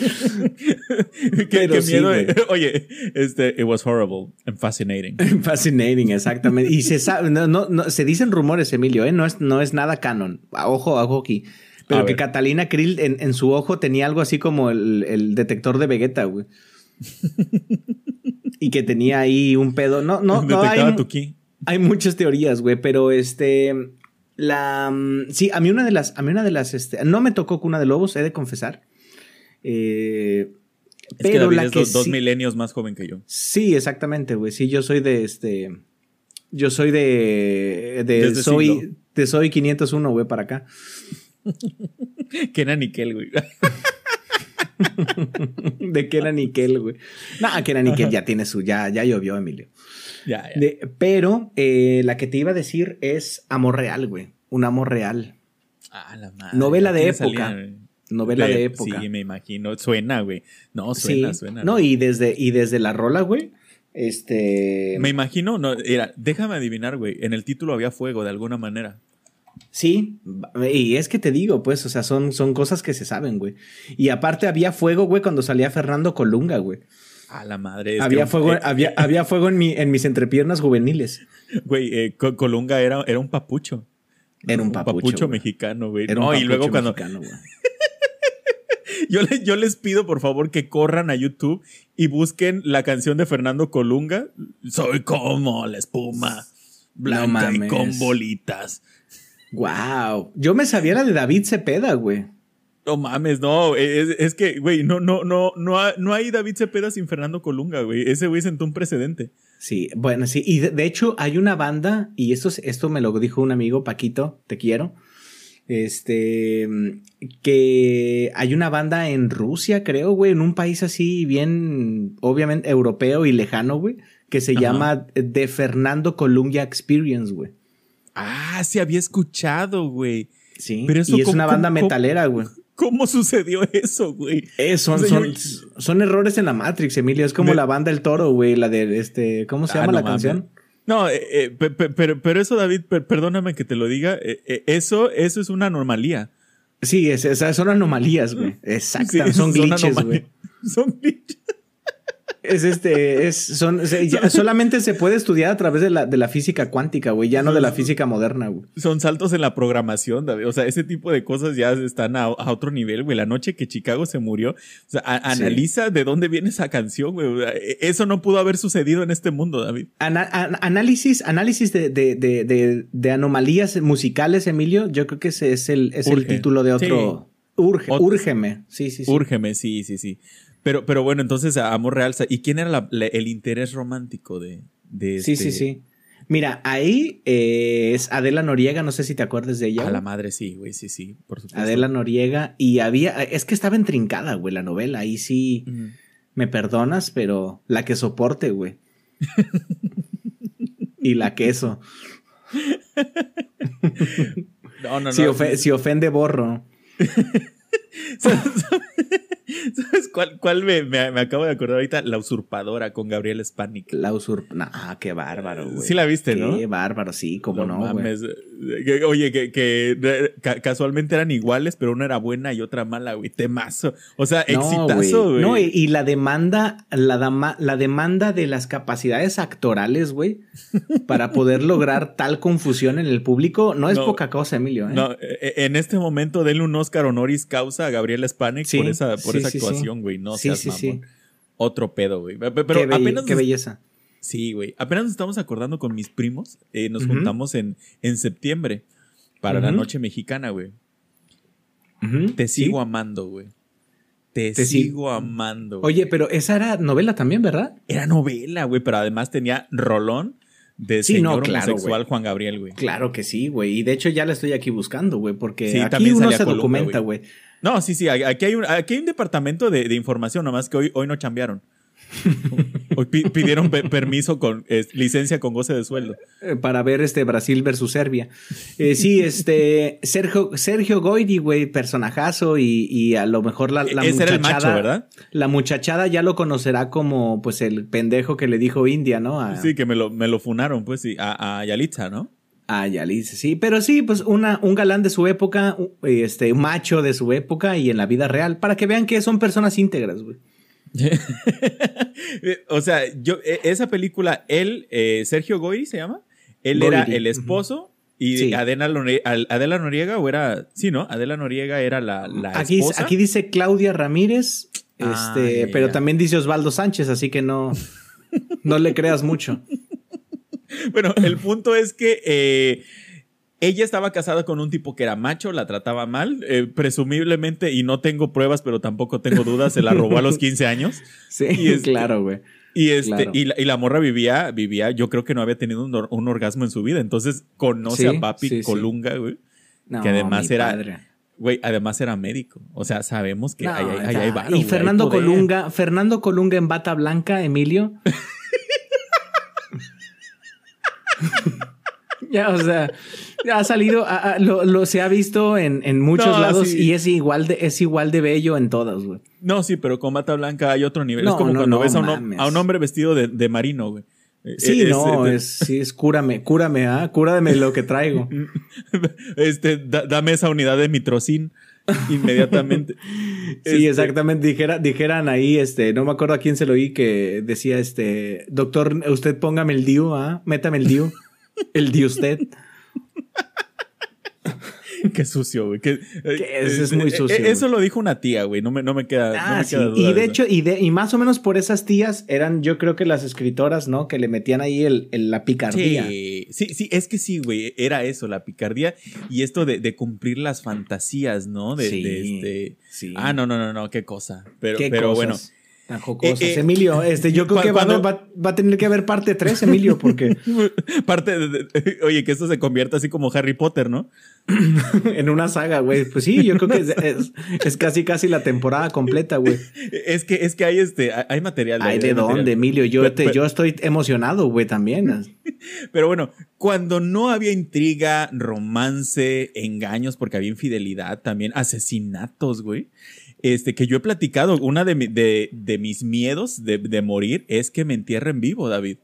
qué, sí, miedo. güey. Oye, este, it was horrible and fascinating. (laughs) Fascinating, exactamente. Y se sabe, no, no, no, se dicen rumores, Emilio, ¿eh? no, es, no es nada canon. Ojo, ojo aquí. Pero A que ver. Catalina Krill en, en su ojo tenía algo así como el, el detector de Vegeta, güey. (laughs) y que tenía ahí un pedo. No, no, no hay, hay muchas teorías, güey, pero este. La. mm, Sí, a mí una de las. A mí una de las. Este, no me tocó Cuna de Lobos, he de confesar. Eh, Es que pero David la es que dos, milenios más joven que yo. Sí, exactamente, güey. Sí, yo soy de este. Yo soy de. De soy. siglo. De soy 501, güey, para acá. (laughs) Que era Nickel, güey. (laughs) De Kenan Nickel, güey. No, Kenan Nickel ya tiene su. Ya, ya llovió, Emilio. Ya, ya. De- pero eh, la que te iba a decir es Amor Real, güey. Un amor real. Ah, la madre. Novela de ¿Quién época. salía? Novela de época. Sí, me imagino. Suena, güey. No, suena, sí. suena. No, y desde, y desde la rola, güey. Este. Me imagino, no, era, déjame adivinar, güey. En el título había fuego de alguna manera. Sí, y es que te digo, pues, o sea, son, son cosas que se saben, güey. Y aparte había fuego, güey, cuando salía Fernando Colunga, güey. A la madre. Había que- fuego, eh, había, había fuego en, mi, en mis entrepiernas juveniles. Güey, eh, Co- Colunga era, era un papucho. Era un papucho, güey. mexicano, güey. Era No, un y luego papucho cuando. mexicano, güey. (laughs) Yo, le- yo les pido, por favor, que corran a YouTube y busquen la canción de Fernando Colunga. Soy como la espuma, blanca y con bolitas. Wow. Yo me sabía la de David Cepeda, güey. No mames, no. Es, es que, güey, no, no, no, no, ha- no hay David Cepeda sin Fernando Colunga, güey. Ese güey sentó un precedente. Sí, bueno, sí. Y de, de hecho, hay una banda, y esto, es- esto me lo dijo un amigo, Paquito, te quiero. Este, que hay una banda en Rusia, creo, güey, en un país así bien, obviamente, europeo y lejano, güey, que se Ajá. llama The Fernando Colunga Experience, güey. Ah, sí había escuchado, güey. Sí, Pero eso y es ¿cómo- una banda metalera, güey. ¿Cómo sucedió eso, güey? Eh, son, O sea, son, yo- son errores en la Matrix, Emilio. Es como Me- la banda El Toro, güey, la de este, ¿cómo se Ah, llama no la mames. canción? No, eh, eh, pe- pe- pero, pero eso, David, per- perdóname que te lo diga. eh, eh, eso, eso es una anomalía. Sí, es, esas son anomalías, güey. Exacto, (laughs) Sí, son glitches, güey. Son glitches. Es este, es, son, se- ya solamente se puede estudiar a través de la, de la física cuántica, güey, ya no de la física moderna, güey. Son saltos en la programación, David. O sea, ese tipo de cosas ya están a, a otro nivel, güey. La noche que Chicago se murió, o sea, a- Sí. analiza de dónde viene esa canción, güey. E- Eso no pudo haber sucedido en este mundo, David. Ana- an- análisis, análisis de, de, de, de, anomalías musicales, Emilio. Yo creo que ese es el, es el Urge. título de otro. Urge, Otro- úrgeme. Sí, sí, sí. Úrgeme, sí, sí, sí. Pero, pero bueno, entonces, Amor Real. ¿Y quién era la- la- el interés romántico de, de Sí, este- sí, sí. Mira, ahí eh, es Adela Noriega, no sé si te acuerdas de ella. A la madre, sí, güey, sí, sí, por supuesto. Adela Noriega. Y había, es que estaba entrincada, güey, la novela. Ahí sí, me perdonas, pero la que soporte, güey. y la queso. No, (laughs) no, no. Si, ofe- si ofende, borro. (laughs) (laughs) (laughs) ¿Sabes cuál, cuál me, me- me acabo de acordar ahorita? La usurpadora con Gabriel Spanik. La usurp... Nah, qué bárbaro, güey. Sí la viste, Qué ¿no? bárbaro, sí, cómo no, güey. mames. Oye, que, que ca- casualmente eran iguales, pero una era buena y otra mala, güey. Temazo. O sea, exitazo, güey. No, y, y la demanda, la, dama- la demanda de las capacidades actorales, güey, para poder lograr (laughs) tal confusión en el público, no es No. poca cosa, Emilio. ¿eh? No, eh, en este momento denle un Oscar honoris causa a Gabriel Spanik Sí, por esa, por sí, esa sí, sí. actuación, güey. No seas mamón. Otro pedo, güey. Pero qué, apenas qué belleza. Sí, güey. Apenas nos estamos acordando con mis primos. eh, nos juntamos en, en septiembre para la noche mexicana, güey. Te sí. sigo amando, güey. Te, Te si- sigo amando. güey. Oye, pero esa era novela también, ¿verdad? Era novela, güey, pero además tenía rolón de Sí, no, señor claro, homosexual güey. Juan Gabriel, güey. Claro que sí, güey. Y de hecho ya la estoy aquí buscando, güey, porque Sí, aquí también uno se documenta, güey. güey. No, sí, sí, aquí hay un, aquí hay un departamento de, de información, nomás que hoy, hoy no chambearon. (laughs) Hoy pi- pidieron pe- permiso con eh, licencia con goce de sueldo. Eh, para ver este Brasil versus Serbia. Eh, sí, este Sergio, Sergio Goyri, güey, personajazo y, y a lo mejor la, la Ese era el muchachada- macho, ¿verdad? La muchachada ya lo conocerá como pues el pendejo que le dijo India, ¿no? A- Sí, que me lo, me lo funaron, pues sí, a, a Yalitza, ¿no? Ah, ya le dice, sí, pero sí, pues una, un galán de su época, este, un macho de su época y en la vida real, para que vean que son personas íntegras, güey. (laughs) o sea, yo, e, esa película, él, eh, Sergio Goy se llama, él era el esposo y Adela, Noriega, o era, sí, ¿no? Adela Noriega era la, la aquí, esposa. Aquí dice Claudia Ramírez, ah, este, pero también dice Osvaldo Sánchez, así que no, no le creas mucho. (laughs) bueno, el punto es que eh, ella estaba casada con un tipo que era macho, la trataba mal, eh, presumiblemente, y no tengo pruebas, pero tampoco tengo dudas, se la robó a los 15 años. (laughs) Sí, este, claro, güey. Y, este, y, la, morra vivía, vivía, yo creo que no había tenido un, orgasmo en su vida. Entonces conoce a Papi Colunga, güey. que además era. Güey, además era médico. O sea, sabemos que hay, hay, Y Fernando Colunga, Fernando Colunga en bata blanca, Emilio. (laughs) (laughs) ya, o sea, ha salido, lo, se ha visto en, muchos lados y es igual de, es igual de bello en todas, güey. No, sí, pero con bata blanca hay otro nivel. es como cuando ves a un, hombre vestido de, marino, güey. Eh, sí, no, es, sí, es cúrame, cúrame, ¿ah? Cúrame lo que traigo. (laughs) este, dame esa unidad de mitrocin (laughs) inmediatamente. sí, este, exactamente. Dijera, dijeran ahí, este, no me acuerdo a quién se lo oí que decía, este, doctor, usted póngame el DIU, ¿ah? Métame el DIU. (laughs) el DIU usted. (laughs) Qué sucio, güey. Que, eso es muy sucio. Eso lo dijo una tía, güey. No me, no me queda, ah, sí. Y de, hecho, y, de, y más o menos por esas tías eran, yo creo que las escritoras, ¿no? Que le metían ahí el, la picardía. Sí, sí, sí, es que sí, güey. Era eso, la picardía. Y esto de, de cumplir las fantasías, ¿no? De, este. Sí. Ah, no, no, no, no, qué cosa. Pero, pero bueno. Tan jocosas. Eh, eh, Emilio, este, yo creo que va, a tener que haber parte 3, Emilio, porque. (laughs) parte de, (laughs) Oye, que esto se convierta así como Harry Potter, ¿no? (laughs) en una saga, güey. Pues sí, yo creo que es, casi casi la temporada completa, güey. Es que, es que hay este, hay material. Hay de, dónde, Emilio. Yo, yo estoy emocionado, güey, también. Pero bueno, cuando no había intriga, romance, engaños, porque había infidelidad, también asesinatos, güey este, que yo he platicado, una de, de, de mis miedos de, de, morir es que me entierren vivo, David.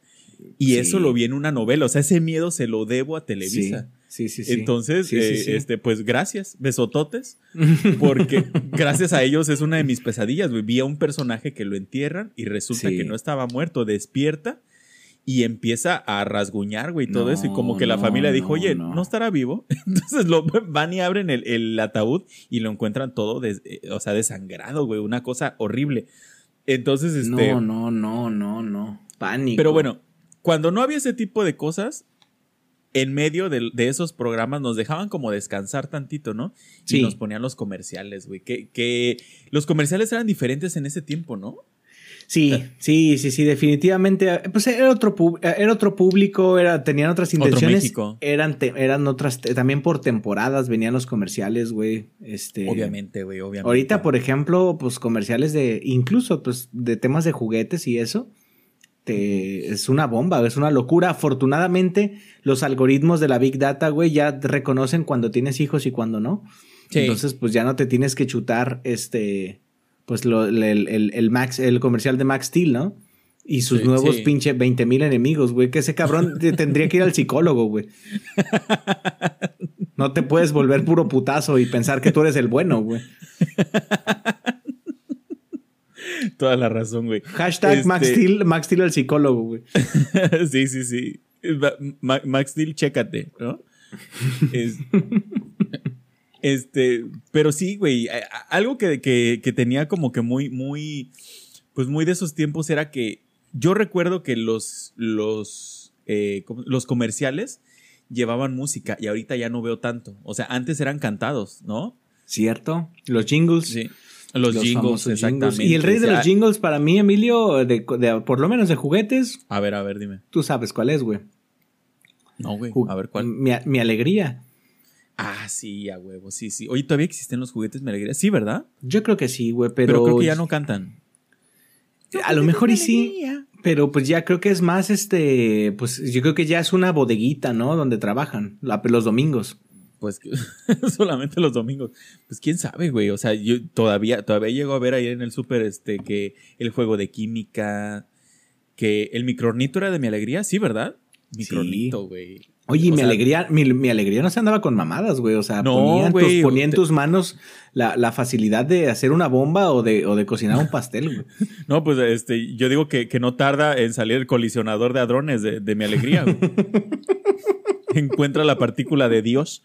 Y eso lo vi en una novela, o sea, ese miedo se lo debo a Televisa. Sí, sí, sí. Entonces, eh, este, pues gracias, besototes, (laughs) porque gracias a ellos es una de mis pesadillas. Vi a un personaje que lo entierran y resulta que no estaba muerto, despierta y empieza a rasguñar, güey, todo eso. Y como que la familia dijo, oye, no. estará vivo? (laughs) Entonces lo (laughs) van y abren el, ataúd y lo encuentran todo, eh, o sea, desangrado, güey, una cosa horrible. Entonces, este... No, no, no, no, no. Pánico. Pero bueno, cuando no había ese tipo de cosas, en medio de, esos programas nos dejaban como descansar tantito, ¿no? Y nos ponían los comerciales, güey. Que, que los comerciales eran diferentes en ese tiempo, ¿no? Sí, sí, sí, sí, definitivamente. Pues era otro, era otro público, era, tenían otras intenciones. Eran, eran otras, también por temporadas venían los comerciales, güey. Este, obviamente, güey, obviamente. Ahorita, por ejemplo, pues comerciales de, incluso, pues, de temas de juguetes y eso. Te, es una bomba, es una locura. Afortunadamente, los algoritmos de la Big Data, güey, ya reconocen cuando tienes hijos y cuando no. Entonces, pues ya no te tienes que chutar este pues lo, el, el, Max, el comercial de Max Steel, ¿no? Y sus nuevos pinche 20 mil enemigos, güey. Que ese cabrón (laughs) tendría que ir al psicólogo, güey. No te puedes volver puro putazo y pensar que tú eres el bueno, güey. (laughs) Toda la razón, güey. Hashtag Max, este Steel, Max Steel el psicólogo, güey. (laughs) sí, sí, sí. Max Steel, chécate, ¿no? Es... Este, pero sí, güey, algo que, que, tenía como que muy, muy, pues muy de esos tiempos era que yo recuerdo que los, los, eh, los comerciales llevaban música y ahorita ya no veo tanto. O sea, antes eran cantados, ¿no? Cierto. Los jingles. Sí. Los, jingles, exactamente. Y el rey de los jingles para mí, Emilio, de, por lo menos de juguetes. A ver, a ver, dime. Tú sabes cuál es, güey. No, güey. A ver cuál. Mi, mi alegría. Ah, sí, a huevo, sí, sí. Oye, ¿todavía existen los juguetes Me Alegría? Sí, ¿verdad? Yo creo que sí, güey, pero... Pero creo que ya no cantan. A lo mejor y sí, pero pues ya creo que es más este, pues yo creo que ya es una bodeguita, ¿no? Donde trabajan los domingos. Pues (laughs) solamente los domingos. Pues quién sabe, güey. O sea, yo todavía, todavía llego a ver ahí en el súper este que el juego de química, que el micronito era de mi alegría, sí, ¿verdad? Micronito, güey. Oye, O mi sea- alegría, mi, mi alegría no se andaba con mamadas, güey. O sea, No, ponía, en tus- en tus manos la, la facilidad de hacer una bomba o de, o de cocinar un pastel, güey. (laughs) No, pues este, yo digo que, que no tarda en salir el colisionador de hadrones de, de mi alegría. güey. (laughs) Encuentra la partícula de Dios.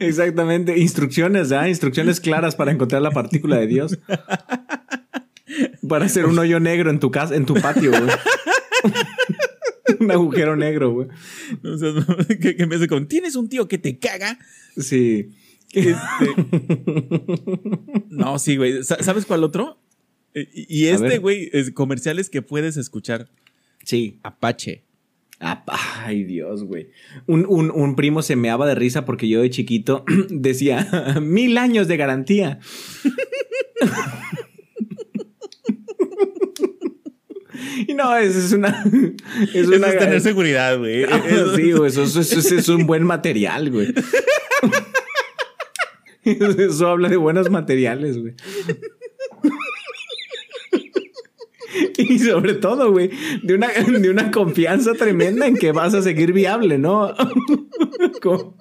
Exactamente. Instrucciones, ¿ah? Instrucciones claras para encontrar la partícula de Dios. (laughs) Para hacer un hoyo negro en tu casa, en tu patio, güey. (laughs) un agujero negro, güey. O sea, que, que empiece con, ¿tienes un tío que te caga? Sí. Este, no, sí, güey. Sa- ¿Sabes cuál otro? Eh, Y y este, güey, es comerciales que puedes escuchar. Sí. Apache. Ay, Dios, güey. Un, un, un primo se meaba de risa porque yo de chiquito (clears throat) decía mil años de garantía. (laughs) y (laughs) no, eso es una. Es Eso una es tener seguridad, güey. Ah, Eso- sí, güey, eso- eso es un buen material, güey. (laughs) Eso habla de buenos materiales, güey. (laughs) Y sobre todo, güey, de una, de una confianza tremenda en que vas a seguir viable, ¿no? Como-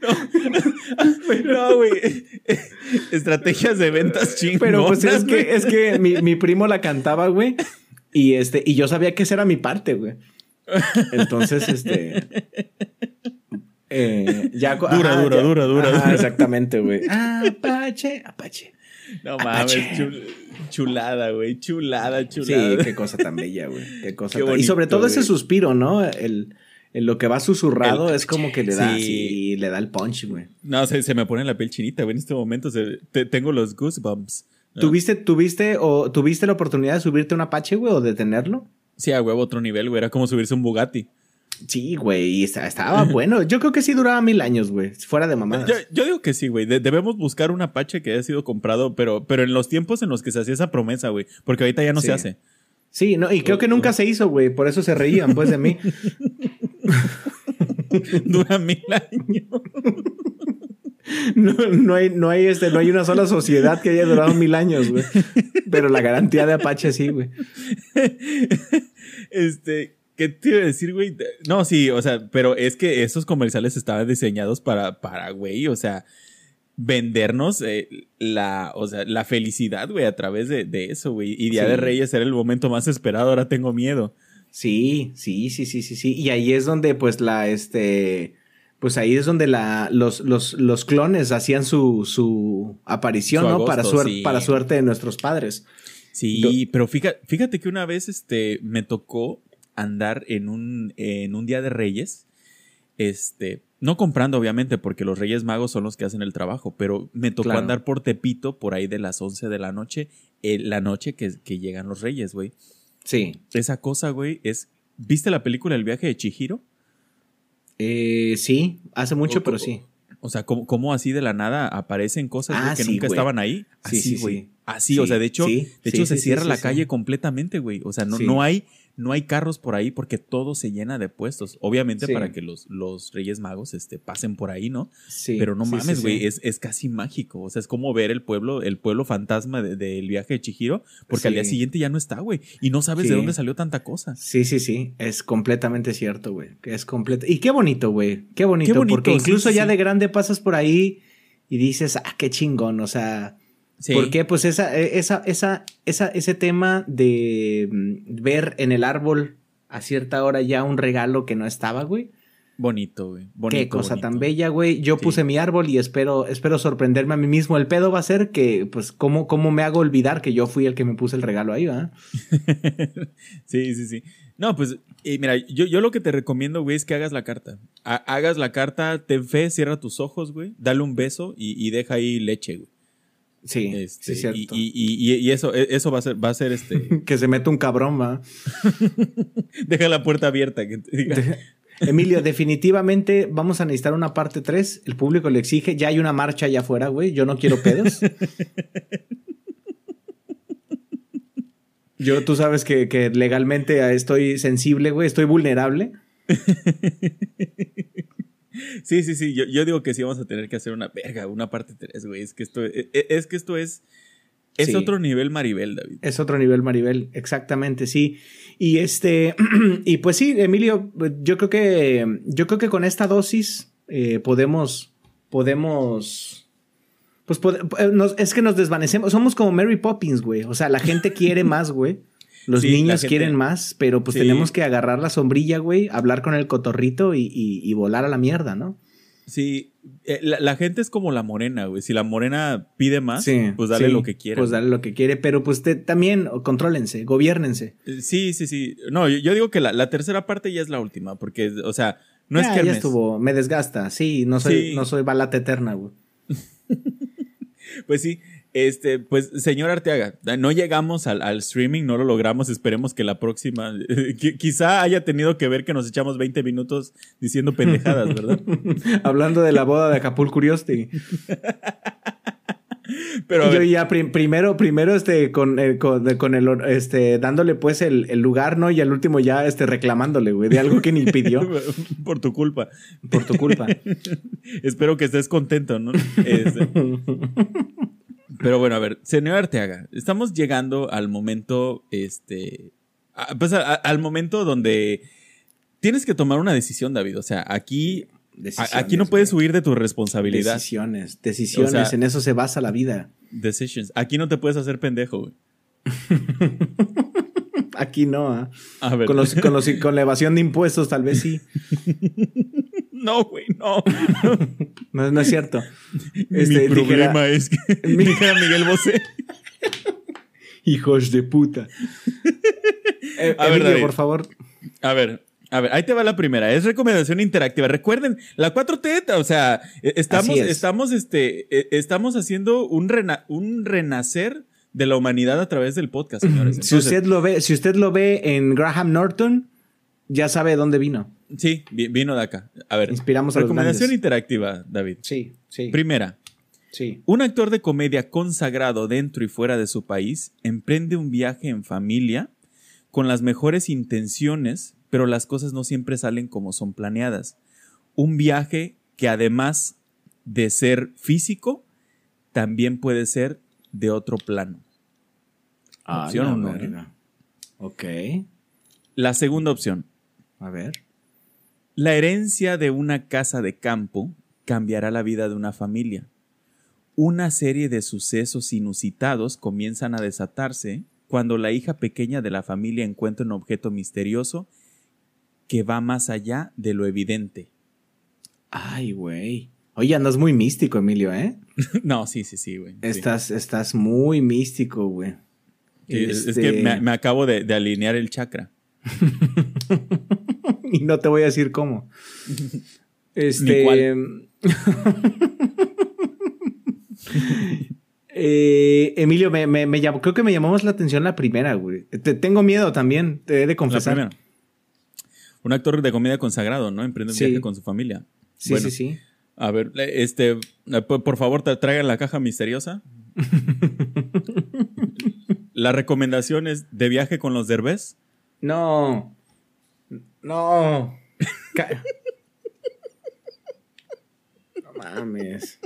(laughs) No, güey. (laughs) Estrategias de ventas chingonas. Pero pues es que, es que mi, mi primo la cantaba, güey. Y este, y yo sabía que esa era mi parte, güey. Entonces, este. eh, ya, Dura, dura, dura, dura, dura. Exactamente, güey. (laughs) Apache, Apache. No mames, chul- chulada, güey. Chulada, Sí, chulada. qué cosa tan bella, güey. Qué cosa Qué tan- Y sobre todo ese suspiro, ¿no? El, el lo que va susurrado El- es como que le da, Sí. sí, le da el punch, güey. No, se, se me pone la piel chinita, güey. En este momento se- te- tengo los goosebumps. ¿no? ¿Tuviste, tuviste o tuviste la oportunidad de subirte un Apache, güey, o de tenerlo? Sí, a huevo, otro nivel, güey. Era como subirse un Bugatti. Sí, güey, y estaba (laughs) bueno. Yo creo que sí duraba mil años, güey. Fuera de mamadas. Yo, yo digo que sí, güey. De- debemos buscar un Apache que haya sido comprado, pero, pero en los tiempos en los que se hacía esa promesa, güey. Porque ahorita ya no Sí. se hace. Sí, no, y creo que nunca (laughs) se hizo, güey. Por eso se reían, pues, de mí. (laughs) (laughs) Dura mil años. No, no hay, no hay, este, no hay una sola sociedad que haya durado mil años, güey. Pero la garantía de Apache sí, güey. Este, ¿qué te iba a decir, güey? No, sí, o sea, pero es que estos comerciales estaban diseñados para, para, güey, o sea, vendernos eh, la, o sea, la felicidad, güey, a través de, de eso, güey. Y Día Sí. de Reyes era el momento más esperado, ahora tengo miedo. Sí, sí, sí, sí, sí, sí. Y ahí es donde, pues, la, este, pues ahí es donde la, los, los, los clones hacían su, su aparición, Su ¿no? agosto, para, suer- sí. para suerte de nuestros padres. Sí, pero fíjate, fíjate que una vez este, me tocó andar en un, en un Día de Reyes, este, no comprando obviamente porque los Reyes Magos son los que hacen el trabajo, pero me tocó Claro. andar por Tepito por ahí de las 11 de la noche, eh, la noche que, que llegan los Reyes, güey. Sí. Esa cosa, güey, es... ¿Viste la película El viaje de Chihiro? Eh, sí, hace mucho, O- pero o- sí. O sea, cómo, cómo así de la nada aparecen cosas Ah, güey, que sí, nunca güey. estaban ahí. Sí, Así, sí, güey. sí. Así, o sea, de hecho, de hecho se cierra la calle completamente, güey. O sea, no, no hay, no hay carros por ahí porque todo se llena de puestos. Obviamente Sí. para que los, los Reyes Magos este, pasen por ahí, ¿no? Sí, Pero no mames, güey, sí. es, es casi mágico. O sea, es como ver el pueblo, el pueblo fantasma de- del viaje de Chihiro, porque al día siguiente ya no está, güey. Y no sabes de dónde salió tanta cosa. Sí, sí, sí, es completamente cierto, güey. que Es completo. Y qué bonito, güey. Qué bonito, Qué bonito, porque incluso ya de grande pasas por ahí y dices, ah, qué chingón, o sea, Sí. ¿por qué? Pues esa, esa, esa, esa, ese tema de mm, ver en el árbol a cierta hora ya un regalo que no estaba, güey. Bonito, güey. Bonito, Qué cosa bonito. tan bella, güey. Yo Sí. puse mi árbol y espero, espero sorprenderme a mí mismo. El pedo va a ser que, pues, ¿cómo, cómo me hago olvidar que yo fui el que me puse el regalo ahí, ¿verdad? (laughs) sí, sí, sí. No, pues, eh, mira, yo, yo lo que te recomiendo, güey, es que hagas la carta. Ha- hagas la carta, ten fe, cierra tus ojos, güey, dale un beso y, y deja ahí leche, güey. Sí, Este, sí, es cierto. Y, y- y- y eso, e, eso va a ser, va a ser este. (laughs) que se mete un cabrón, ¿va? (laughs) deja la puerta abierta. Que te diga. Emilio, (laughs) definitivamente vamos a necesitar una parte 3. El público le exige. Ya hay una marcha allá afuera, güey. Yo no quiero pedos. Yo, tú sabes que, que legalmente estoy sensible, güey. Estoy vulnerable. Sí, sí, sí. Yo, yo digo que sí vamos a tener que hacer una verga, una parte 3, güey. Es que esto, e- e- es que esto es. Es Sí. otro nivel Maribel, David. Es otro nivel Maribel, exactamente, sí. Y este, (clears throat) y pues sí, Emilio, yo creo que, yo creo que con esta dosis eh, podemos, podemos, pues pode- eh, nos- es que nos desvanecemos. Somos como Mary Poppins, güey. O sea, la gente quiere más, güey. Los Sí, niños gente- quieren más, pero pues Sí. tenemos que agarrar la sombrilla, güey, hablar con el cotorrito y, y- y volar a la mierda, ¿no? Sí, eh, la, la gente es como la morena, güey. Si la morena pide más, Sí, pues dale sí, lo que quiera. Pues dale lo que quiere, pero pues te- también contrólense, gobiernense. Eh, Sí, sí, sí. No, yo, yo digo que la, la tercera parte ya es la última, porque, o sea, no ya, es que ya estuvo, me desgasta. Sí, no soy, Sí. no soy balata eterna, güey. (laughs) Pues sí, este, pues, señor Arteaga, no llegamos al, al streaming, no lo logramos, esperemos que la próxima, (laughs) qui- quizá haya tenido que ver que nos echamos 20 minutos diciendo pendejadas, ¿verdad? (laughs) Hablando de la boda de Acapulco Curiosti. Pero Yo ya prim- primero, primero este, con, eh, con, de- con el, este, dándole pues el, el lugar, ¿no? Y al último ya, este, reclamándole, güey, de algo que ni pidió (laughs) por tu culpa. por tu culpa. Espero que estés contento, ¿no? Este, pero bueno, a ver, señor Arteaga, estamos llegando al momento, este, a- pues a- a- al momento donde tienes que tomar una decisión, David. O sea, aquí, aquí no puedes güey. huir de tu responsabilidad. Decisiones, decisiones, O sea- en eso se basa la vida. Decisions. Aquí no te puedes hacer pendejo, güey. (laughs) Aquí no. A ver. Con, los, con, los- con la evasión de impuestos tal vez sí. (laughs) No, güey, no. (laughs) No, no es cierto. Mi Este, problema dijera, es que (laughs) dijera Miguel Bosé. hijos de puta. (laughs) Eh, A ver, David. por favor. A ver, a ver, ahí te va la primera. Es recomendación interactiva. Recuerden, la 4T, o sea, eh, estamos, es. estamos, este, eh, estamos haciendo un, rena- un renacer de la humanidad a través del podcast, señores. Si usted lo ve, si usted lo ve en Graham Norton, ya sabe de dónde vino. Sí, vi- vino de acá. A ver, Inspiramos a los recomendación interactiva, David. Sí, sí. Primera, sí. un actor de comedia consagrado dentro y fuera de su país emprende un viaje en familia con las mejores intenciones, pero las cosas no siempre salen como son planeadas. Un viaje que además de ser físico, también puede ser de otro plano. Opción la uno, verga. Ok. La segunda opción, A ver. La herencia de una casa de campo cambiará la vida de una familia. Una serie de sucesos inusitados comienzan a desatarse cuando la hija pequeña de la familia encuentra un objeto misterioso que va más allá de lo evidente. Ay, güey. Oye, andas muy místico, Emilio, ¿eh? (laughs) no, sí, sí, sí, güey. sí. Estás, estás muy místico, güey. Es- Es Este, que me, me acabo de, de alinear el chakra. (laughs) (laughs) y no te voy a decir cómo. (laughs) Este. cuál. (laughs) Eh, Emilio, me, me, me llamó, creo que me llamó más la atención la primera, güey. Te, tengo miedo también, te he de La confesar. primera. Un actor de comedia consagrado, ¿no? Emprende un Sí. viaje con su familia. Sí, Bueno, sí, sí. A ver, este, por por favor, tra- traigan la caja misteriosa. la recomendación es de viaje con los derbés. No. No. No mames.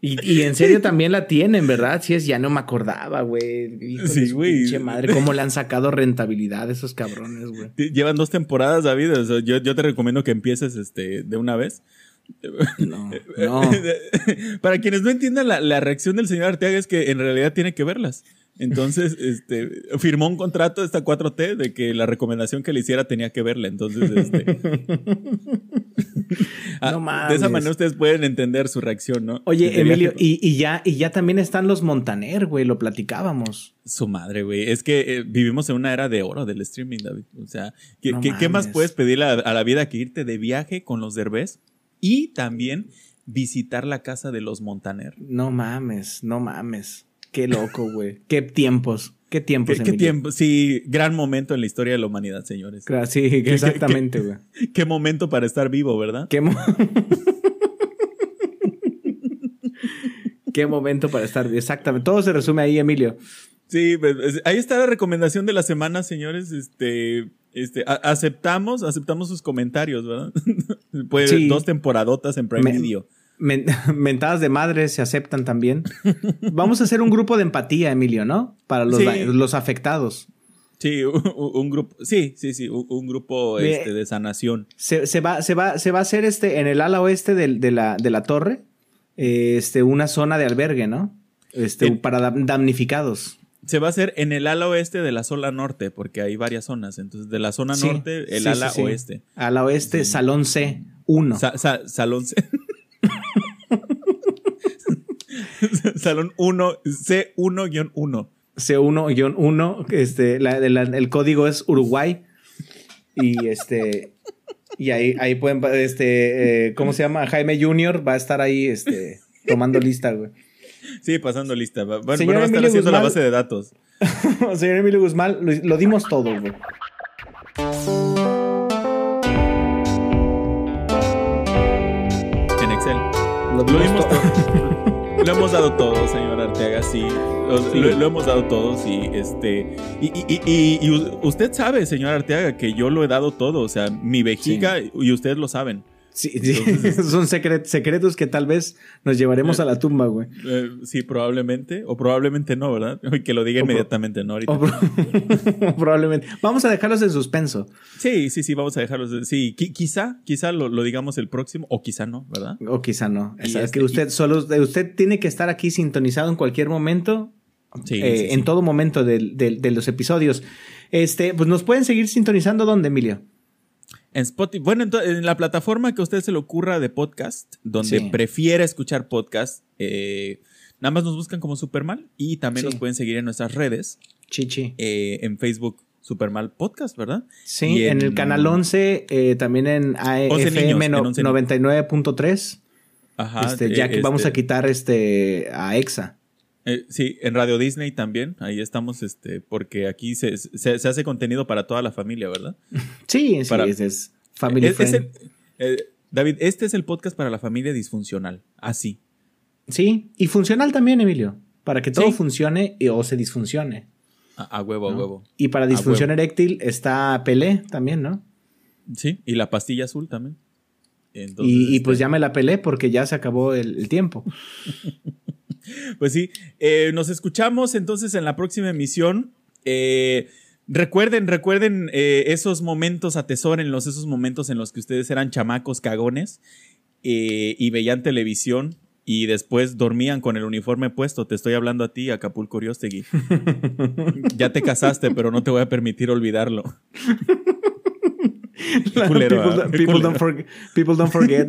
Y, y en serio también la tienen, ¿verdad? Sí, es, ya no me acordaba, güey. Sí, güey. pinche madre, cómo le han sacado rentabilidad a esos cabrones, güey. Llevan dos temporadas, David. o sea, yo, yo te recomiendo que empieces este, de una vez. No, (laughs) no. Para quienes no entiendan la, la reacción del señor Arteaga es que en realidad tiene que verlas. Entonces, (laughs) este, firmó un contrato esta 4T de que la recomendación que le hiciera tenía que verla. Entonces, este, (laughs) ah, No de esa mames. manera ustedes pueden entender su reacción, ¿no? Oye, Emilio, viaje- y, y ya, y ya también están los Montaner, güey, lo platicábamos. Su madre, güey. Es que eh, vivimos en una era de oro del streaming, David. O sea, ¿qué, No qué- qué más mames. puedes pedir a, a la vida que irte de viaje con los derbés y también visitar la casa de los Montaner? No mames, no mames. Qué loco, güey. Qué tiempos, qué tiempos, ¿Qué, qué tiempo? Sí, gran momento en la historia de la humanidad, señores. Claro, Sí, (laughs) exactamente, güey. Qué momento para estar vivo, ¿verdad? Qué, mo- (laughs) Qué momento para estar. Exactamente. Todo se resume ahí, Emilio. Sí, pues, es- ahí está la recomendación de la semana, señores. Este, este, aceptamos, aceptamos sus comentarios, ¿verdad? (laughs) pues Sí. dos temporadotas en Prime Me- Video. (laughs) mentadas de madre se aceptan también. (laughs) Vamos a hacer un grupo de empatía, Emilio, ¿no? Para los, los afectados. Sí, un, grupo, sí, sí, sí, un, grupo este, de sanación. Se, va, se, va, se va a hacer este en el ala oeste de, la, de la torre, este, una zona de albergue, ¿no? Este, para damnificados. Se va a hacer en el ala oeste de la zona norte, porque hay varias zonas. Entonces, de la zona norte, el ala oeste. Ala oeste, salón C, 1. salón C. (laughs) (laughs) Salón 1, C1-1. C1-1, este, el código es Uruguay. Y este. Y ahí, ahí pueden, este, eh, ¿cómo se llama? Jaime Junior va a estar ahí, este, tomando lista, güey. Sí, pasando lista. Bueno, va a estar haciendo la base de datos. (laughs) Señor Emilio Guzmán, lo, dimos todo, güey. En Excel. Lo dimos, todo. (laughs) lo hemos dado todo, señor Arteaga, sí. Lo, hemos dado todos y este. Y, usted sabe, señor Arteaga, que yo lo he dado todo. O sea, mi vejiga, y ustedes lo saben. Sí, (laughs) son secretos que tal vez nos llevaremos a la tumba, güey. Eh, sí, probablemente, o probablemente no, ¿verdad? (laughs) Que lo diga inmediatamente, ¿no? Ahorita. (laughs) probablemente. Vamos a dejarlos en suspenso. Sí, sí, sí, vamos a dejarlos. sí, quizá, quizá lo, digamos el próximo, o quizá no, ¿verdad? O quizá no. Es que usted solo, usted tiene que estar aquí sintonizado en cualquier momento. Sí, eh, en todo momento de, de los episodios. Este, pues nos pueden seguir sintonizando, ¿dónde, Emilio? En Spotify, bueno, en la plataforma que a usted se le ocurra de podcast, donde prefiera escuchar podcast, eh, nada más nos buscan como Supermal y también nos pueden seguir en nuestras redes. Chichi. Eh, en Facebook, Supermal Podcast, ¿verdad? Sí, en, el canal 11, eh, también en AFM 99.3. Ajá. Este, ya que vamos a este quitar este a EXA. Eh, sí, en Radio Disney también, ahí estamos, este, porque aquí se, hace contenido para toda la familia, ¿verdad? (laughs) Sí, sí, es Family friend. Eh, David, este es el podcast para la familia disfuncional, así. Sí, y funcional también, Emilio, para que todo funcione o se disfuncione. A, huevo, a huevo. Y para disfunción eréctil está Pelé también, ¿no? Sí, y la pastilla azul también. y, pues este ya me la pelé porque ya se acabó el tiempo. (laughs) (laughs) Pues sí, eh, nos escuchamos entonces en la próxima emisión. Eh, recuerden, recuerden eh, esos momentos, atesórenlos, esos momentos en los que ustedes eran chamacos cagones y veían televisión y después dormían con el uniforme puesto. Te estoy hablando a ti, Acapulco Oriostegui. (laughs) ya te casaste, pero no te voy a permitir olvidarlo. (laughs) (laughs) people, don't forget, people don't forget,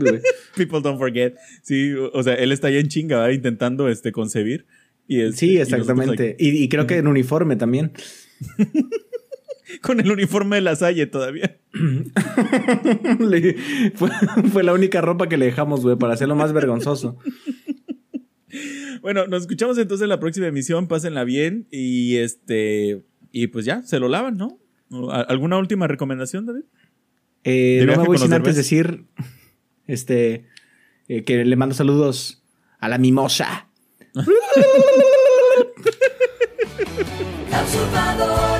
People don't forget. Sí, o sea, él está ahí en chinga, intentando este, concebir. Y sí, exactamente. Y, creo que en uniforme también. (laughs) Con el uniforme de la Salle todavía. (laughs) fue, la única ropa que le dejamos, güey, para hacerlo más vergonzoso. Bueno, nos escuchamos entonces en la próxima emisión. Pásenla bien y este. Y pues ya, se lo lavan, ¿no? ¿Alguna última recomendación, David? Eh, no me voy sin antes decir este, eh, que le mando saludos a la mimosa. (laughs) (laughs)